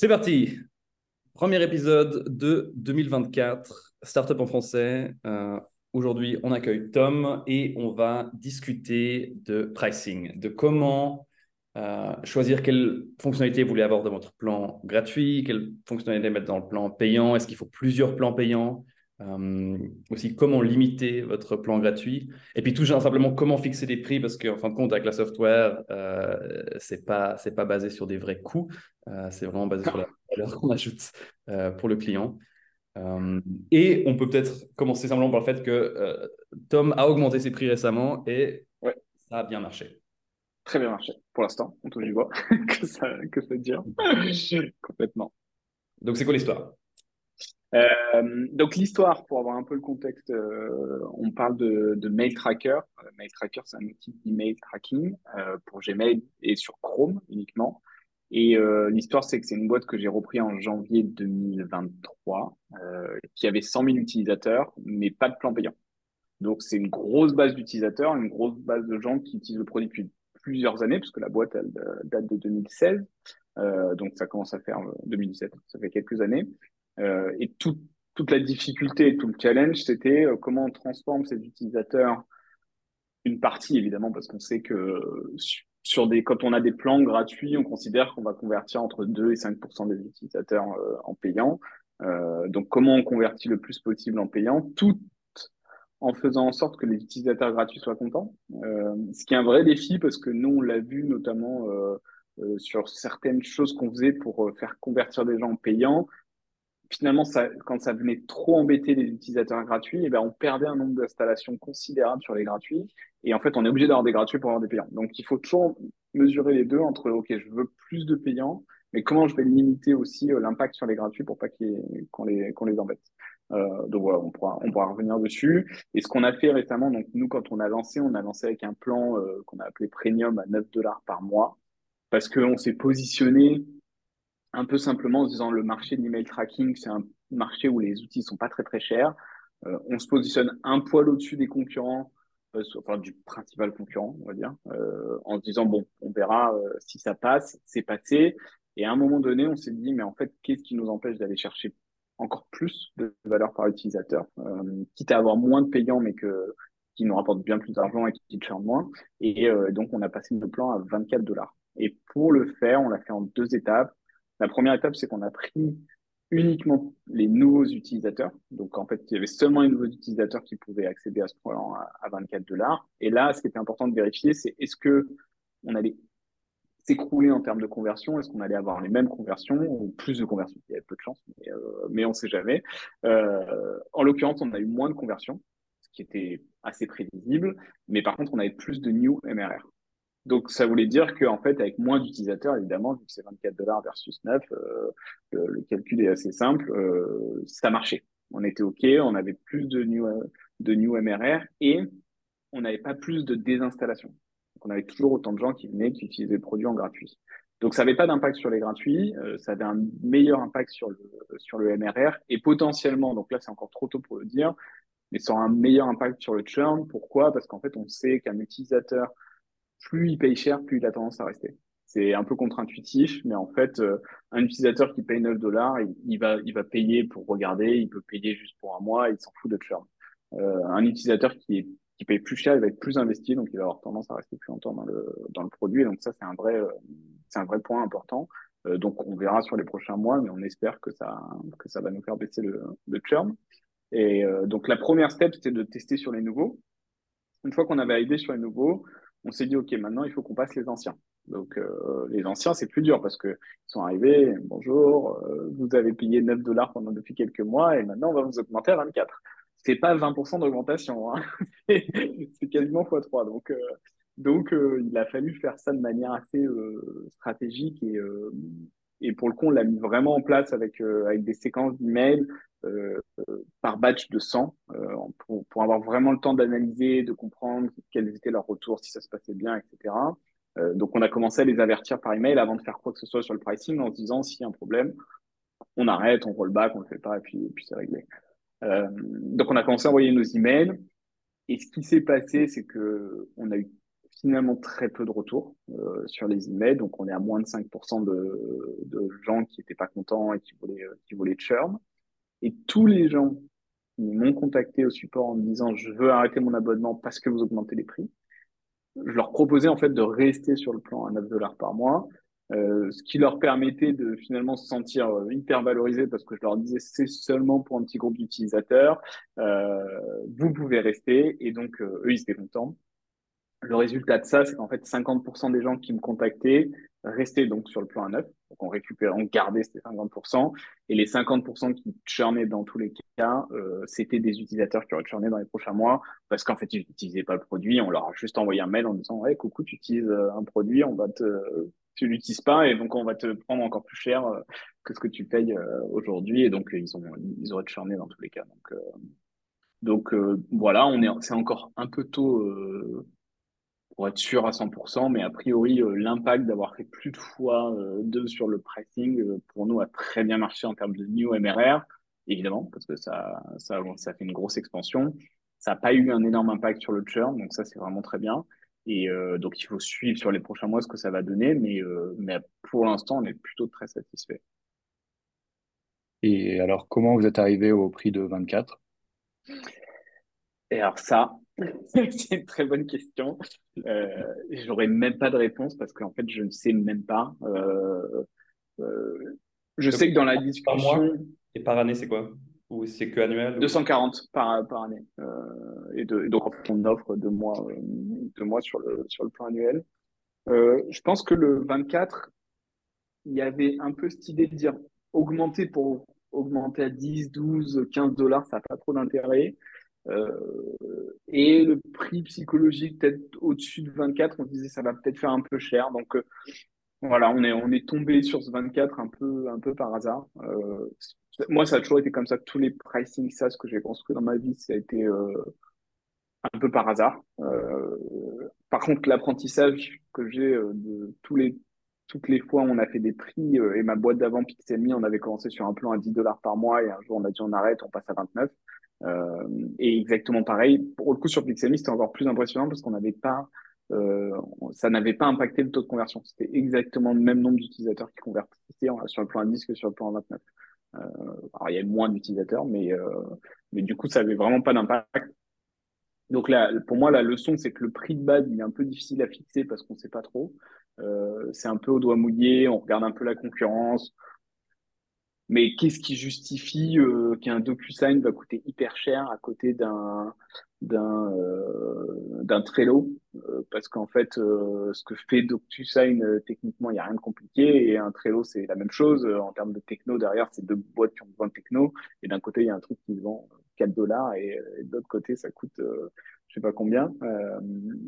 C'est parti. Premier épisode de 2024, Startup en français. Euh, aujourd'hui, on accueille Tom et on va discuter de pricing, de comment euh, choisir quelles fonctionnalités vous voulez avoir dans votre plan gratuit, quelles fonctionnalités mettre dans le plan payant, est-ce qu'il faut plusieurs plans payants, euh, aussi comment limiter votre plan gratuit, et puis tout simplement comment fixer des prix, parce qu'en fin de compte, avec la software, euh, c'est pas c'est pas basé sur des vrais coûts, euh, c'est vraiment basé sur la valeur qu'on ajoute pour le client. et on peut peut-être commencer simplement par le fait que Tom a augmenté ses prix récemment et ça a bien marché. Très bien marché. Pour l'instant, on touche du bois. Que ça que ça dure. Complètement. Donc c'est quoi l'histoire? Euh, donc l'histoire, pour avoir un peu le contexte, euh, on parle de, Mail Tracker. Euh, Mail Tracker, c'est un outil d'email tracking pour Gmail et sur Chrome uniquement. Et l'histoire, c'est que c'est une boîte que j'ai repris en janvier 2023, qui avait 100 000 utilisateurs, mais pas de plan payant. Donc c'est une grosse base d'utilisateurs, une grosse base de gens qui utilisent le produit depuis plusieurs années, puisque la boîte elle, date de 2016. donc ça commence à faire 2017, ça fait quelques années. Euh, et tout, toute la difficulté et tout le challenge, c'était euh, comment on transforme ces utilisateurs, une partie évidemment, parce qu'on sait que sur des, quand on a des plans gratuits, on considère qu'on va convertir entre 2 et 5% des utilisateurs euh, en payant. Euh, donc, comment on convertit le plus possible en payant, tout en faisant en sorte que les utilisateurs gratuits soient contents. Euh, ce qui est un vrai défi parce que nous, on l'a vu notamment euh, sur certaines choses qu'on faisait pour faire convertir des gens en payants finalement, ça, quand ça venait trop embêter les utilisateurs gratuits, eh ben, on perdait un nombre d'installations considérable sur les gratuits. Et en fait, on est obligé d'avoir des gratuits pour avoir des payants. Donc, il faut toujours mesurer les deux entre, OK, je veux plus de payants, mais comment je vais limiter aussi euh, l'impact sur les gratuits pour pas qu'on les, qu'on les embête. Euh, donc voilà, on pourra, on pourra revenir dessus. Et ce qu'on a fait récemment, donc nous, quand on a lancé, on a lancé avec un plan euh, qu'on a appelé Premium à 9 dollars par mois, parce qu'on s'est positionné un peu simplement en se disant le marché de l'email tracking, c'est un marché où les outils sont pas très très chers. Euh, on se positionne un poil au-dessus des concurrents, euh, enfin du principal concurrent, on va dire, euh, en se disant bon, on verra euh, si ça passe, c'est passé. Et à un moment donné, on s'est dit mais en fait, qu'est-ce qui nous empêche d'aller chercher encore plus de valeur par utilisateur, euh, quitte à avoir moins de payants, mais que qui nous rapporte bien plus d'argent et qui charge moins. Et donc, on a passé le plan à 24 dollars. Et pour le faire, on l'a fait en deux étapes. La première étape, c'est qu'on a pris uniquement les nouveaux utilisateurs. Donc, en fait, il y avait seulement les nouveaux utilisateurs qui pouvaient accéder à ce programme à 24 dollars. Et là, ce qui était important de vérifier, c'est est-ce que on allait s'écrouler en termes de conversion? Est-ce qu'on allait avoir les mêmes conversions ou plus de conversions? Il y avait peu de chance, mais, euh, mais on ne sait jamais. Euh, en l'occurrence, on a eu moins de conversions, ce qui était assez prévisible. Mais par contre, on avait plus de new MRR. Donc, ça voulait dire qu'en fait, avec moins d'utilisateurs, évidemment, vu que c'est 24 dollars versus 9, euh, le, calcul est assez simple, euh, ça marchait. On était OK, on avait plus de new, de new MRR et on n'avait pas plus de désinstallation. Donc, on avait toujours autant de gens qui venaient, qui utilisaient le produit en gratuit. Donc, ça n'avait pas d'impact sur les gratuits, euh, ça avait un meilleur impact sur le, sur le MRR et potentiellement, donc là, c'est encore trop tôt pour le dire, mais ça aura un meilleur impact sur le churn. Pourquoi? Parce qu'en fait, on sait qu'un utilisateur plus il paye cher, plus il a tendance à rester. C'est un peu contre-intuitif, mais en fait, euh, un utilisateur qui paye 9 dollars, il, va, il va payer pour regarder, il peut payer juste pour un mois, il s'en fout de churn. Euh, un utilisateur qui, est, qui paye plus cher, il va être plus investi, donc il va avoir tendance à rester plus longtemps dans le, dans le produit. Donc ça, c'est un vrai, euh, c'est un vrai point important. Euh, donc on verra sur les prochains mois, mais on espère que ça, que ça va nous faire baisser le, le churn. Et euh, donc la première step, c'était de tester sur les nouveaux. Une fois qu'on avait aidé sur les nouveaux, on s'est dit, OK, maintenant, il faut qu'on passe les anciens. Donc, euh, les anciens, c'est plus dur parce que ils sont arrivés, bonjour, euh, vous avez payé 9 dollars pendant depuis quelques mois et maintenant, on va vous augmenter à 24. C'est pas 20% d'augmentation, hein. c'est quasiment x3. Donc, euh, donc il a fallu faire ça de manière assez stratégique et, et pour le coup, on l'a mis vraiment en place avec, avec des séquences d'emails euh, par batch de 100 euh, pour, pour, avoir vraiment le temps d'analyser, de comprendre quels étaient leurs retours, si ça se passait bien, etc. Euh, donc on a commencé à les avertir par email avant de faire quoi que ce soit sur le pricing en se disant s'il y a un problème, on arrête, on roll back, on le fait pas et puis, puis c'est réglé. Euh, donc on a commencé à envoyer nos emails et ce qui s'est passé, c'est que on a eu finalement très peu de retours sur les emails. Donc, on est à moins de 5% de, de gens qui n'étaient pas contents et qui voulaient, qui voulaient churn. Et tous les gens qui m'ont contacté au support en me disant je veux arrêter mon abonnement parce que vous augmentez les prix, je leur proposais en fait de rester sur le plan à 9 dollars par mois, euh, ce qui leur permettait de finalement se sentir euh, hyper valorisés parce que je leur disais c'est seulement pour un petit groupe d'utilisateurs, euh, vous pouvez rester et donc eux ils étaient contents. Le résultat de ça, c'est qu'en fait 50% des gens qui me contactaient rester donc sur le plan à neuf. Donc on récupérait, on gardait ces 50%. Et les 50% qui churnaient dans tous les cas, euh, c'était des utilisateurs qui auraient churné dans les prochains mois parce qu'en fait, ils n'utilisaient pas le produit. On leur a juste envoyé un mail en disant, ouais, coucou, tu utilises euh, un produit, on va te, tu l'utilises pas et donc on va te prendre encore plus cher euh, que ce que tu payes aujourd'hui. Et donc, ils ont, ils auraient churné dans tous les cas. Donc, donc voilà, on est, c'est encore un peu tôt pour être sûr à 100%, mais a priori, euh, l'impact d'avoir fait plus de fois euh, deux sur le pricing, euh, pour nous, a très bien marché en termes de new MRR, évidemment, parce que ça, ça, ça fait une grosse expansion. Ça n'a pas eu un énorme impact sur le churn, donc ça, c'est vraiment très bien. Et donc, il faut suivre sur les prochains mois ce que ça va donner, mais, mais pour l'instant, on est plutôt très satisfait. Et alors, comment vous êtes arrivé au prix de 24 Et alors ça, c'est une très bonne question. Euh, J'aurais même pas de réponse parce qu'en fait, je ne sais même pas. Euh, euh, je sais que dans la discussion. Par mois et par année, c'est quoi? Ou c'est que annuel 240 par, par année. Euh, et, de, donc, on offre deux mois, euh, deux mois sur, le, sur le plan annuel. Euh, je pense que le 24, il y avait un peu cette idée de dire augmenter pour augmenter à 10, 12, 15 dollars, ça n'a pas trop d'intérêt. Euh, et le prix psychologique, peut-être au-dessus de 24, on disait ça va peut-être faire un peu cher. Donc euh, voilà, on est, on est tombé sur ce 24 un peu, un peu par hasard. Euh, moi, ça a toujours été comme ça. Tous les pricing SaaS que j'ai construit dans ma vie, ça a été un peu par hasard. par contre, l'apprentissage que j'ai de tous les toutes les fois on a fait des prix et ma boîte d'avant Pixelme, on avait commencé sur un plan à 10 dollars par mois et un jour on a dit on arrête, on passe à 29. Euh, et exactement pareil, pour le coup sur Pixelme, c'était encore plus impressionnant parce qu'on n'avait pas, euh, ça n'avait pas impacté le taux de conversion. C'était exactement le même nombre d'utilisateurs qui convertissaient sur le plan 10 que sur le plan à 29. Euh, alors il y avait moins d'utilisateurs, mais, euh, mais du coup ça avait vraiment pas d'impact. Donc là, pour moi, la leçon, c'est que le prix de base, il est un peu difficile à fixer parce qu'on sait pas trop. Euh, c'est un peu au doigt mouillé, on regarde un peu la concurrence, mais qu'est-ce qui justifie euh, qu'un DocuSign va coûter hyper cher à côté d'un d'un euh, d'un Trello euh, Parce qu'en fait, euh, ce que fait DocuSign, techniquement, il n'y a rien de compliqué. Et un Trello, c'est la même chose. En termes de techno, derrière, c'est deux boîtes qui ont besoin de techno. Et d'un côté, il y a un truc qui vend 4 dollars et, de l'autre côté, ça coûte je sais pas combien.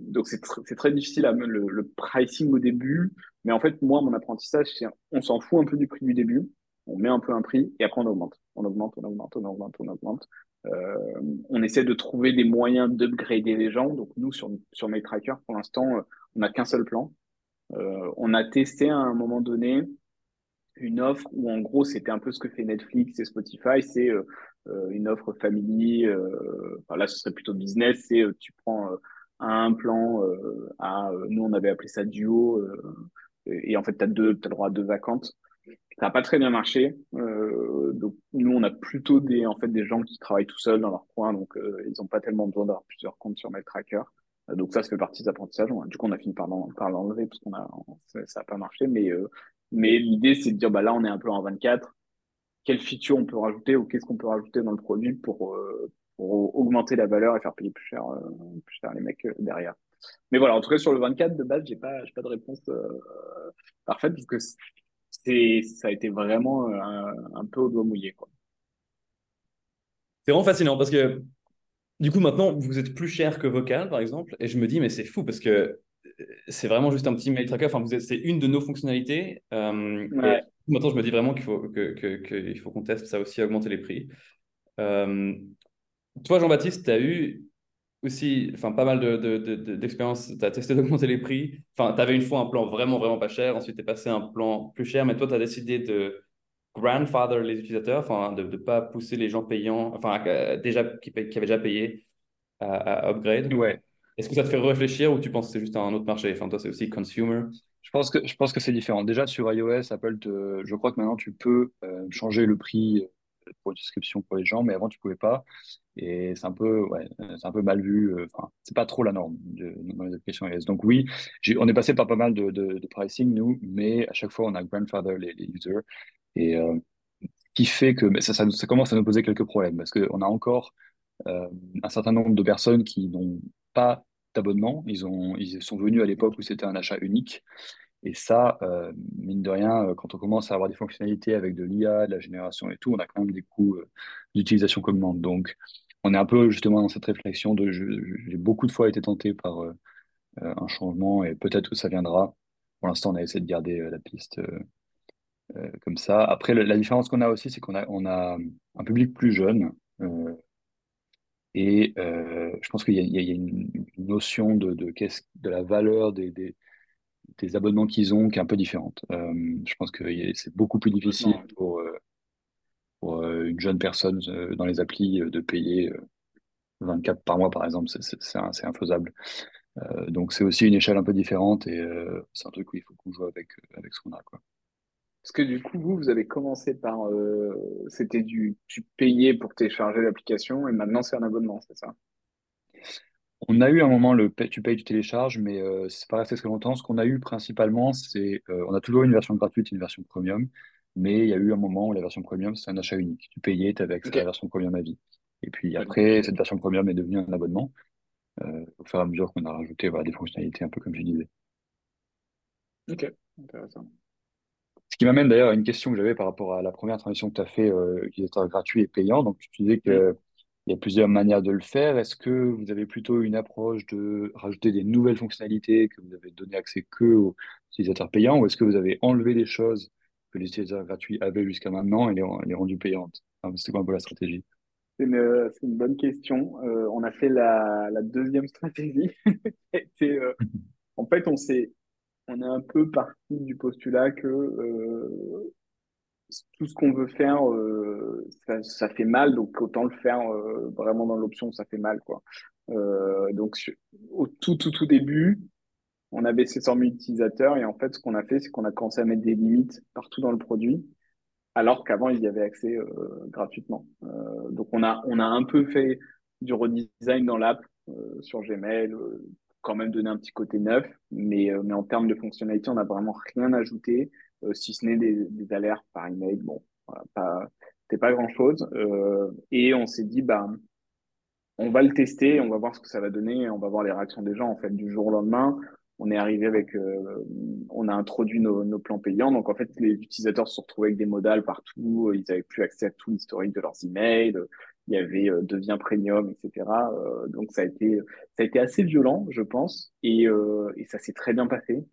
donc, c'est c'est très difficile à le, le pricing au début. Mais en fait, moi, mon apprentissage, c'est on s'en fout un peu du prix du début on met un peu un prix et après on augmente. On augmente, on augmente, on augmente, on augmente. Euh, on essaie de trouver des moyens d'upgrader les gens. Donc nous, sur, sur MailTracker, pour l'instant, euh, on n'a qu'un seul plan. Euh, on a testé à un moment donné une offre où en gros c'était un peu ce que fait Netflix et Spotify, c'est une offre family, enfin là ce serait plutôt business, c'est tu prends un plan à, nous on avait appelé ça duo, et, en fait tu deux, as le droit à deux vacances. Ça n'a pas très bien marché. Euh, donc nous, on a plutôt des en fait des gens qui travaillent tout seuls dans leur coin, donc euh, ils n'ont pas tellement besoin d'avoir plusieurs comptes sur MyTracker. Euh, donc ça, ça fait partie des apprentissages. Du coup, on a fini par l'enlever parce qu'on a ça n'a pas marché. Mais euh, mais l'idée, c'est de dire bah là, on est un peu en 24. Quelle feature on peut rajouter ou qu'est-ce qu'on peut rajouter dans le produit pour, augmenter la valeur et faire payer plus cher, les mecs derrière. Mais voilà, en tout cas sur le 24 de base, j'ai pas, pas de réponse parfaite parce que ça a été vraiment euh, un, peu au doigt mouillé. C'est vraiment fascinant parce que du coup, maintenant, vous êtes plus cher que Vocal, par exemple, et je me dis, mais c'est fou parce que euh, c'est vraiment juste un petit mail tracker. Enfin, vous êtes, c'est une de nos fonctionnalités. Euh, maintenant, je me dis vraiment qu'il faut, que, que, faut qu'on teste ça aussi, augmenter les prix. toi, Jean-Baptiste, tu as eu aussi enfin, pas mal d'expériences. De, de, tu as testé d'augmenter les prix. Enfin, tu avais une fois un plan vraiment, vraiment pas cher. Ensuite, tu es passé à un plan plus cher. Mais toi, tu as décidé de grandfather les utilisateurs, enfin, de ne pas pousser les gens payants, enfin, euh, déjà, qui, qui, avaient déjà payé à, upgrade. Ouais. Est-ce que ça te fait réfléchir ou tu penses que c'est juste un autre marché? Enfin, toi, c'est aussi consumer. Je pense que, je pense que c'est différent. Déjà, sur iOS, Apple, te, je crois que maintenant, tu peux euh, changer le prix pour une pour les gens, mais avant, tu pouvais pas. Et c'est un peu, ouais, c'est un peu mal vu. euh, Enfin, c'est pas trop la norme dans les applications iOS. Donc oui, on est passé par pas mal de, pricing, nous, mais à chaque fois, on a grandfather les, les users. Et euh, qui fait que ça commence à nous poser quelques problèmes parce qu'on a encore euh, un certain nombre de personnes qui n'ont pas d'abonnement. Ils ont, ils sont venus à l'époque où c'était un achat unique. Et ça, euh, mine de rien, euh, quand on commence à avoir des fonctionnalités avec de l'IA, de la génération et tout, on a quand même des coûts euh, d'utilisation augmentent. Donc, on est un peu justement dans cette réflexion j'ai beaucoup de fois été tenté par euh, un changement et peut-être que ça viendra. Pour l'instant, on a essayé de garder la piste comme ça. Après, la différence qu'on a aussi, c'est qu'on a, un public plus jeune. et je pense qu'il y a, une, notion de, la valeur des, des abonnements qu'ils ont qui est un peu différente. Euh, je pense que c'est beaucoup plus difficile pour, euh, pour euh, une jeune personne dans les applis de payer euh, 24 par mois, par exemple. C'est infaisable. Donc c'est aussi une échelle un peu différente et c'est un truc où il faut qu'on joue avec, avec ce qu'on a, quoi. Parce que du coup, vous, vous avez commencé par, euh, c'était du, tu payais pour télécharger l'application et maintenant c'est un abonnement, c'est ça? On a eu un moment le pay- tu payes, tu télécharges, mais euh, c'est pas resté très longtemps. Ce qu'on a eu principalement, c'est euh, on a toujours une version gratuite et une version premium, mais il y a eu un moment où la version premium, c'est un achat unique. Tu payais, tu avais accès Ok. à la version premium à vie. Et puis après, cette version premium est devenue un abonnement euh, au fur et à mesure qu'on a rajouté voilà, des fonctionnalités, un peu comme je disais. ok, intéressant. Ce qui m'amène d'ailleurs à une question que j'avais par rapport à la première transition que tu as fait, euh, utilisateur gratuit et payant. Donc, tu disais Mm. Il y a plusieurs manières de le faire. Est-ce que vous avez plutôt une approche de rajouter des nouvelles fonctionnalités que vous avez donné accès que aux utilisateurs payants, ou est-ce que vous avez enlevé des choses que les utilisateurs gratuits avaient jusqu'à maintenant et les, les rendu payantes? Enfin, C'était quoi un peu la stratégie? C'est une, c'est une bonne question. Euh, on a fait la, la deuxième stratégie. Euh, en fait, on s'est, on est un peu parti du postulat que euh, tout ce qu'on veut faire, euh, ça, fait mal, donc autant le faire euh, vraiment dans l'option ça fait mal, quoi. Euh, donc au tout tout tout début, on avait ces 100 000 utilisateurs et en fait, ce qu'on a fait, c'est qu'on a commencé à mettre des limites partout dans le produit, alors qu'avant ils y avaient accès gratuitement. Donc on a on a un peu fait du redesign dans l'app sur Gmail, quand même donné un petit côté neuf, mais mais en termes de fonctionnalité, on n'a vraiment rien ajouté, si ce n'est des, alertes par email. Bon, pas c'était pas grand-chose. Euh, et on s'est dit bah on va le tester, on va voir ce que ça va donner, on va voir les réactions des gens. En fait, du jour au lendemain, on est arrivé avec, euh, on a introduit nos, plans payants. Donc, en fait, les utilisateurs se retrouvés avec des modales partout. Ils avaient plus accès à tout l'historique de leurs emails. Il y avait euh, devient premium, etc. Euh, donc, ça a été, ça a été assez violent, je pense, et, euh, et ça s'est très bien passé.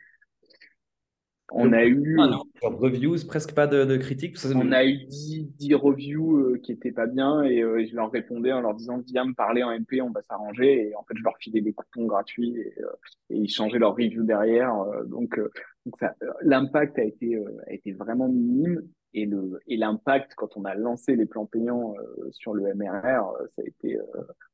On a eu, ah non, reviews, presque pas de, de critiques. Ça, on a eu 10, 10 reviews euh, qui étaient pas bien et euh, je leur répondais en leur disant viens me parler en MP, on va s'arranger et en fait je leur filais des coupons gratuits et, euh, et ils changeaient leur review derrière euh, donc, euh, donc ça, euh, l'impact a été euh, a été vraiment minime et le et l'impact quand on a lancé les plans payants euh, sur le MRR euh, ça a été euh,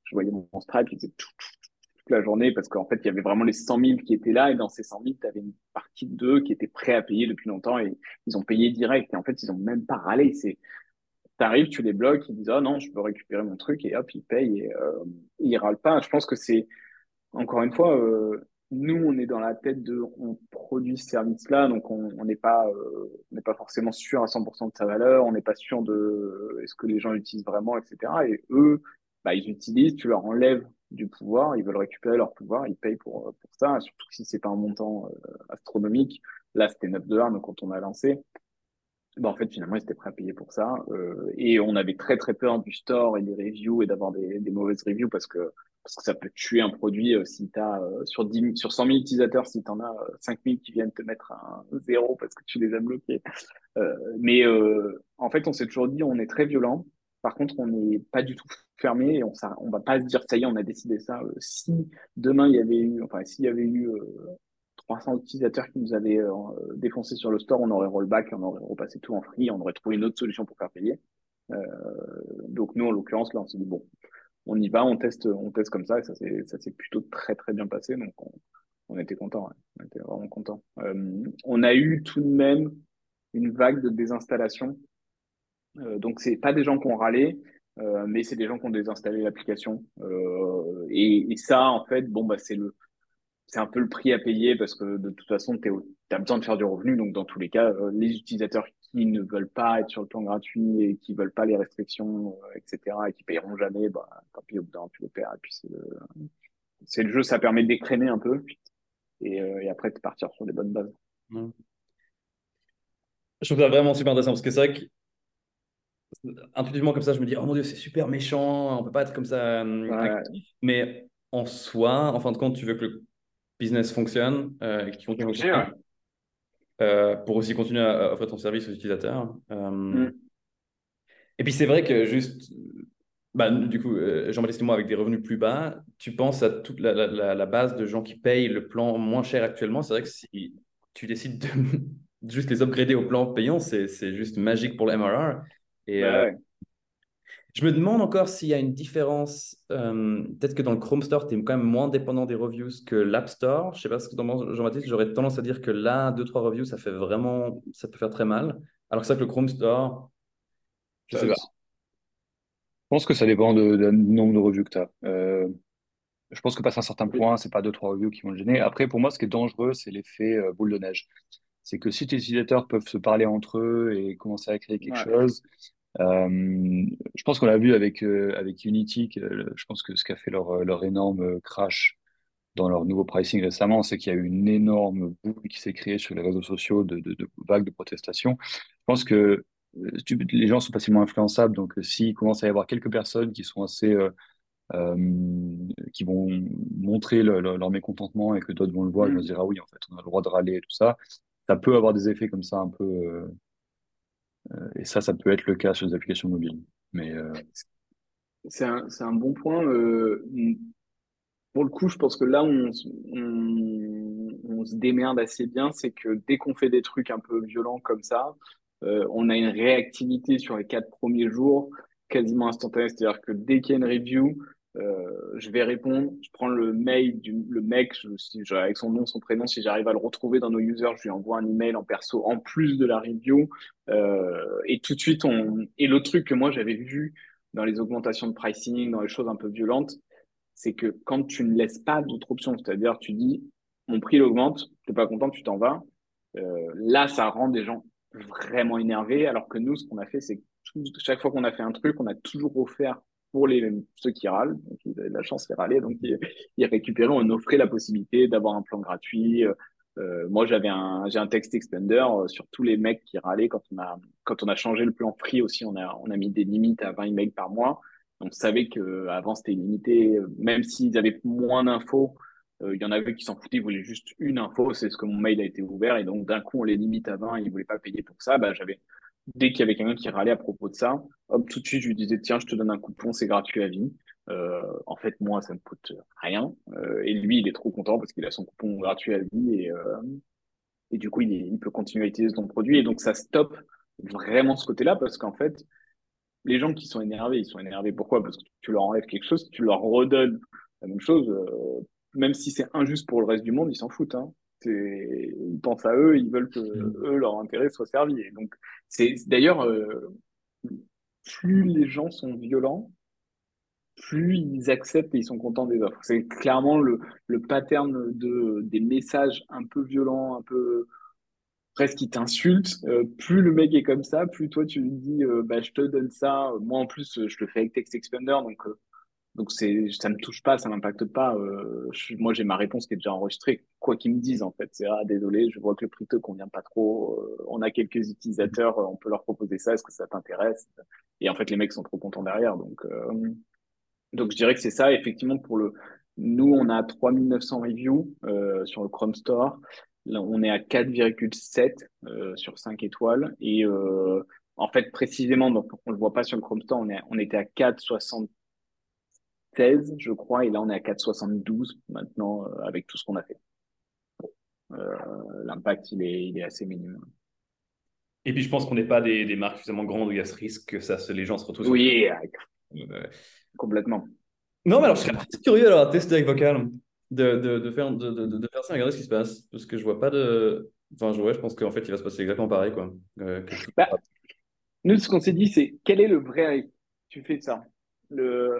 je voyais mon Stripe qui faisait tout, tout, la journée parce qu'en fait il y avait vraiment les 100 000 qui étaient là et dans ces 100 000 tu avais une partie d'eux qui étaient prêts à payer depuis longtemps et ils ont payé direct. Et en fait ils ont même pas râlé. C'est t'arrives tu les bloques ils disent oh non je peux récupérer mon truc et hop ils payent et euh, ils râlent pas. Je pense que c'est encore une fois euh, nous on est dans la tête de on produit ce service là donc on n'est pas euh, on n'est pas forcément sûr à 100% de sa valeur on n'est pas sûr de est-ce que les gens l'utilisent vraiment etc et eux bah ils utilisent tu leur enlèves du pouvoir ils veulent récupérer leur pouvoir ils payent pour pour ça surtout si c'est pas un montant euh, astronomique là c'était 9 dollars donc quand on a lancé bah, en fait, finalement, ils étaient prêts à payer pour ça. Euh, et on avait très, très peur du store et des reviews et d'avoir des, mauvaises reviews parce que, parce que ça peut tuer un produit euh, si tu as euh, sur 10, sur 100 000 utilisateurs, si tu en as euh, 5 000 qui viennent te mettre un zéro parce que tu les as bloqués. Euh, mais euh, en fait, on s'est toujours dit, on est très violent. Par contre, on n'est pas du tout fermé et on on va pas se dire, ça y est, on a décidé ça. Euh, si demain, il y avait eu, enfin, s'il y avait eu euh, 300 utilisateurs qui nous avaient euh, défoncé sur le store, on aurait rollback, on aurait repassé tout en free, on aurait trouvé une autre solution pour faire payer. Euh, donc nous, en l'occurrence, là, on s'est dit, bon, on y va, on teste, on teste comme ça, et ça s'est plutôt très très bien passé, donc on, était content, on était vraiment content. on a eu tout de même une vague de désinstallation, donc c'est pas des gens qui ont râlé, mais c'est des gens qui ont désinstallé l'application, et, et, ça en fait, bon bah c'est le c'est un peu le prix à payer parce que de toute façon, tu as besoin de faire du revenu. Donc, dans tous les cas, euh, les utilisateurs qui ne veulent pas être sur le plan gratuit et qui veulent pas les restrictions, euh, etc., et qui payeront jamais, bah, tant pis, au bout d'un tu le perds. Et puis, c'est le, c'est le jeu, ça permet d'écrémer un peu et, euh, et après de partir sur des bonnes bases. Je trouve ça vraiment super intéressant parce que c'est que intuitivement comme ça, je me dis, oh mon Dieu, c'est super méchant, on peut pas être comme ça. Mais en soi, en fin de compte, tu veux que le business fonctionne euh, et que tu continues euh, pour aussi continuer à, offrir ton service aux utilisateurs. Euh, mm. Et puis c'est vrai que juste, bah, du coup, Jean-Baptiste et moi, avec des revenus plus bas, tu penses à toute la, la, la, base de gens qui payent le plan moins cher actuellement. C'est vrai que si tu décides de juste les upgrader au plan payant, c'est juste magique pour le MRR. Et, je me demande encore s'il y a une différence. Euh, peut-être que dans le Chrome Store, tu es quand même moins dépendant des reviews que l'App Store. Je ne sais pas ce que Jean-Baptiste. J'aurais tendance à dire que là, deux, trois reviews, ça fait vraiment. Ça peut faire très mal. Alors que ça, que le Chrome Store, je sais pas. Je pense que ça dépend du nombre de reviews que tu as. Euh, je pense que passer un certain point, c'est pas deux, trois reviews qui vont le gêner. Après, pour moi, ce qui est dangereux, c'est l'effet euh, boule de neige. C'est que si tes utilisateurs peuvent se parler entre eux et commencer à créer quelque chose, euh, je pense qu'on l'a vu avec, euh, avec Unity, je pense que ce qu'a fait leur, leur énorme crash dans leur nouveau pricing récemment, c'est qu'il y a eu une énorme boule qui s'est créée sur les réseaux sociaux de, de, de vagues de protestations. Je pense que euh, les gens sont facilement influençables, donc s'il commence à y avoir quelques personnes qui sont assez euh, qui vont montrer leur mécontentement et que d'autres vont le voir, ils vont se dire ah oui en fait on a le droit de râler et tout ça, ça peut avoir des effets comme ça un peu euh, et ça, ça peut être le cas sur les applications mobiles. Mais euh, c'est un, un, bon point. Euh, pour le coup, je pense que là on, se démerde assez bien, c'est que dès qu'on fait des trucs un peu violents comme ça, on a une réactivité sur les quatre premiers jours quasiment instantanée. C'est-à-dire que dès qu'il y a une review, euh, je vais répondre, je prends le mail du le mec, avec son nom, son prénom, si j'arrive à le retrouver dans nos users, je lui envoie un email en perso en plus de la review. Euh, et tout de suite, on. Et l'autre truc que moi j'avais vu dans les augmentations de pricing, dans les choses un peu violentes, c'est que quand tu ne laisses pas d'autres options, c'est-à-dire tu dis mon prix l'augmente, t'es pas content, tu t'en vas. Euh, là, ça rend des gens vraiment énervés, alors que nous, ce qu'on a fait, c'est chaque fois qu'on a fait un truc, on a toujours offert pour les, ceux qui râlent, donc ils de la chance, les râler, donc ils, ils récupéraient, on offrait la possibilité d'avoir un plan gratuit. Euh moi, j'avais un, j'ai un text extender euh, sur tous les mecs qui râlaient quand on a, quand on a changé le plan free aussi, on a, on a mis des limites à 20 emails par mois. On savait que avant c'était limité, même s'ils avaient moins d'infos, euh, il y en avait qui s'en foutaient, ils voulaient juste une info, c'est ce que mon mail a été ouvert, et donc d'un coup on les limite à 20, ils voulaient pas payer pour ça. Bah, j'avais dès qu'il y avait quelqu'un qui râlait à propos de ça, hop, tout de suite, je lui disais, tiens, je te donne un coupon, c'est gratuit à vie. Euh, en fait, moi, ça me coûte rien. Euh, et lui, il est trop content parce qu'il a son coupon gratuit à vie et, euh, et du coup, il, peut continuer à utiliser ton produit. Et donc, ça stoppe vraiment ce côté-là parce qu'en fait, les gens qui sont énervés, ils sont énervés. Pourquoi? Parce que tu leur enlèves quelque chose, tu leur redonnes la même chose. Euh, même si c'est injuste pour le reste du monde, ils s'en foutent. Hein ils pensent à eux, ils veulent que mm. eux, leur intérêt soit servi. Et donc, c'est d'ailleurs, euh, plus les gens sont violents, plus ils acceptent et ils sont contents des offres. C'est clairement le, le pattern de, des messages un peu violents, un peu presque qui t'insultent. Euh, plus le mec est comme ça, plus toi tu lui dis euh, bah, je te donne ça. Moi en plus, je le fais avec Text Expander, donc donc c'est, ça me touche pas, ça m'impacte pas. Euh, moi j'ai ma réponse qui est déjà enregistrée, quoi qu'ils me disent en fait. C'est ah désolé, je vois que le prix te convient pas trop. Euh, on a quelques utilisateurs, on peut leur proposer ça. Est-ce que ça t'intéresse? Et en fait les mecs sont trop contents derrière. Donc euh, donc je dirais que c'est ça. Effectivement pour le, nous on a 3900 reviews sur le Chrome Store. Là, on est à 4,7 sur 5 étoiles et en fait précisément donc on le voit pas sur le Chrome Store, on, est, on était à 4,60 16, je crois, et là on est à 4,72 maintenant euh, avec tout ce qu'on a fait. Euh, l'impact, il est, il est assez minime. Et puis je pense qu'on n'est pas des, marques suffisamment grandes où il y a ce risque que ça, les gens se retrouvent. Oui, complètement. Non, mais alors je serais très curieux alors à tester avec Vocal, de, de, de faire, de, de, de faire ça, regarder ce qui se passe. Parce que je vois pas de. Enfin, je, ouais, je pense qu'en fait, il va se passer exactement pareil. Quoi. Euh, que- Bah, nous, ce qu'on s'est dit, c'est quel est le vrai risque? Tu fais ça. Le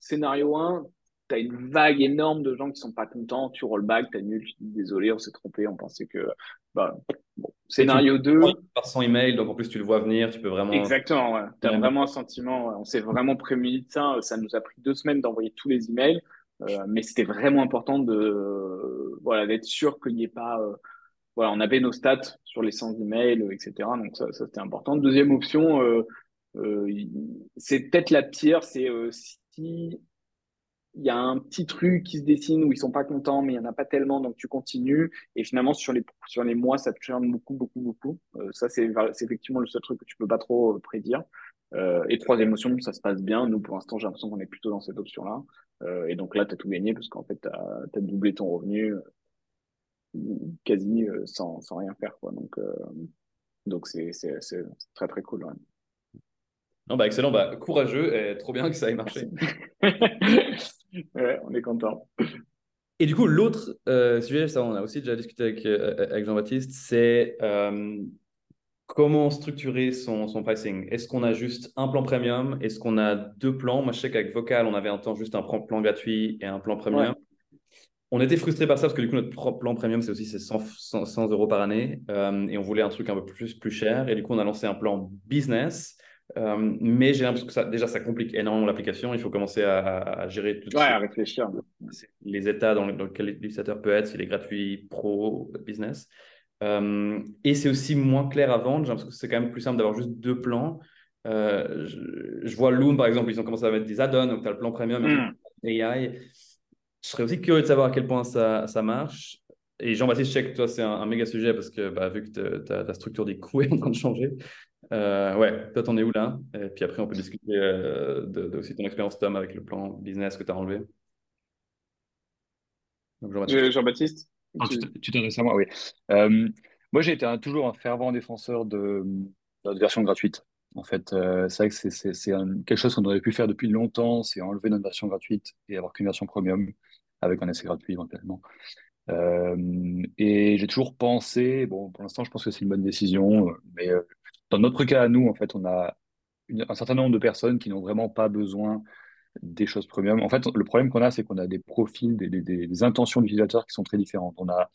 scénario 1, tu as une vague énorme de gens qui sont pas contents, tu rollback, tu annules, tu dis désolé, on s'est trompé, on pensait que. Bah, bon. Scénario 2, par son email, donc en plus, tu le vois venir, tu peux vraiment. exactement, ouais. Tu as Ouais. vraiment un sentiment, on s'est vraiment prémuni de ça. Ça nous a pris deux semaines d'envoyer tous les emails, euh, mais c'était vraiment important de, voilà, d'être sûr qu'il n'y ait pas. euh, voilà, on avait nos stats sur les 100 emails, euh, etc. Donc ça, ça c'était important. Deuxième option, c'est peut-être la pire, c'est euh, si il y a un petit truc qui se dessine où ils sont pas contents, mais il y en a pas tellement, donc tu continues. Et finalement, sur les, sur les mois, ça te churn beaucoup, beaucoup, beaucoup. Euh, ça, c'est, effectivement le seul truc que tu peux pas trop euh, prédire. Euh, et troisième option, ça se passe bien. Nous, pour l'instant, j'ai l'impression qu'on est plutôt dans cette option-là. Euh, et donc là, tu as tout gagné parce qu'en fait, tu as, doublé ton revenu euh, quasi euh, sans, sans rien faire. Quoi. Donc, euh, donc c'est, très, très cool. Non, bah, excellent, bah, courageux et trop bien que ça ait marché. ouais, on est content. Et du coup, l'autre euh, sujet, ça on a aussi déjà discuté avec, euh, avec Jean-Baptiste, c'est euh, comment structurer son, son pricing? Est-ce qu'on a juste un plan premium? Est-ce qu'on a deux plans? Moi, je sais qu'avec Vocal, on avait un temps juste un plan, gratuit et un plan premium. Ouais. On était frustré par ça parce que du coup, notre plan premium, c'est aussi c'est 100, 100, 100 euros par année euh, et on voulait un truc un peu plus, plus cher. Et du coup, on a lancé un plan business. Euh, mais j'ai l'impression que ça, déjà, ça complique énormément l'application. Il faut commencer à, à gérer tout Ouais, à réfléchir. les états dans, lesquels l'utilisateur peut être, s'il est gratuit, pro, business. Euh, et c'est aussi moins clair à vendre. J'ai l'impression que c'est quand même plus simple d'avoir juste deux plans. Euh, je, je vois Loom, par exemple, ils ont commencé à mettre des add-ons, donc tu as le plan premium et Mm. AI. Je serais aussi curieux de savoir à quel point ça, ça marche. Et Jean-Baptiste, je sais que toi, c'est un, un méga sujet parce que bah, vu que ta structure des coûts est en train de changer. Euh, ouais, toi, t'en es où là? Et puis après, on peut discuter euh, de, de aussi ton expérience, Tom, avec le plan business que tu as enlevé. Jean-Baptiste. Je- Jean-Baptiste tu- tu t'adresses à moi, oui. Euh, moi, j'ai été un- toujours un fervent défenseur de, de la version gratuite. En fait, euh, c'est vrai que c'est quelque chose qu'on aurait pu faire depuis longtemps, c'est enlever notre version gratuite et avoir qu'une version premium avec un essai gratuit éventuellement. Euh, et j'ai toujours pensé, bon, pour l'instant, je pense que c'est une bonne décision, euh, mais euh, dans notre cas à nous, en fait, on a un certain nombre de personnes qui n'ont vraiment pas besoin des choses premium. En fait, le problème qu'on a, c'est qu'on a des profils, des, des- des- intentions d'utilisateurs qui sont très différentes. On a,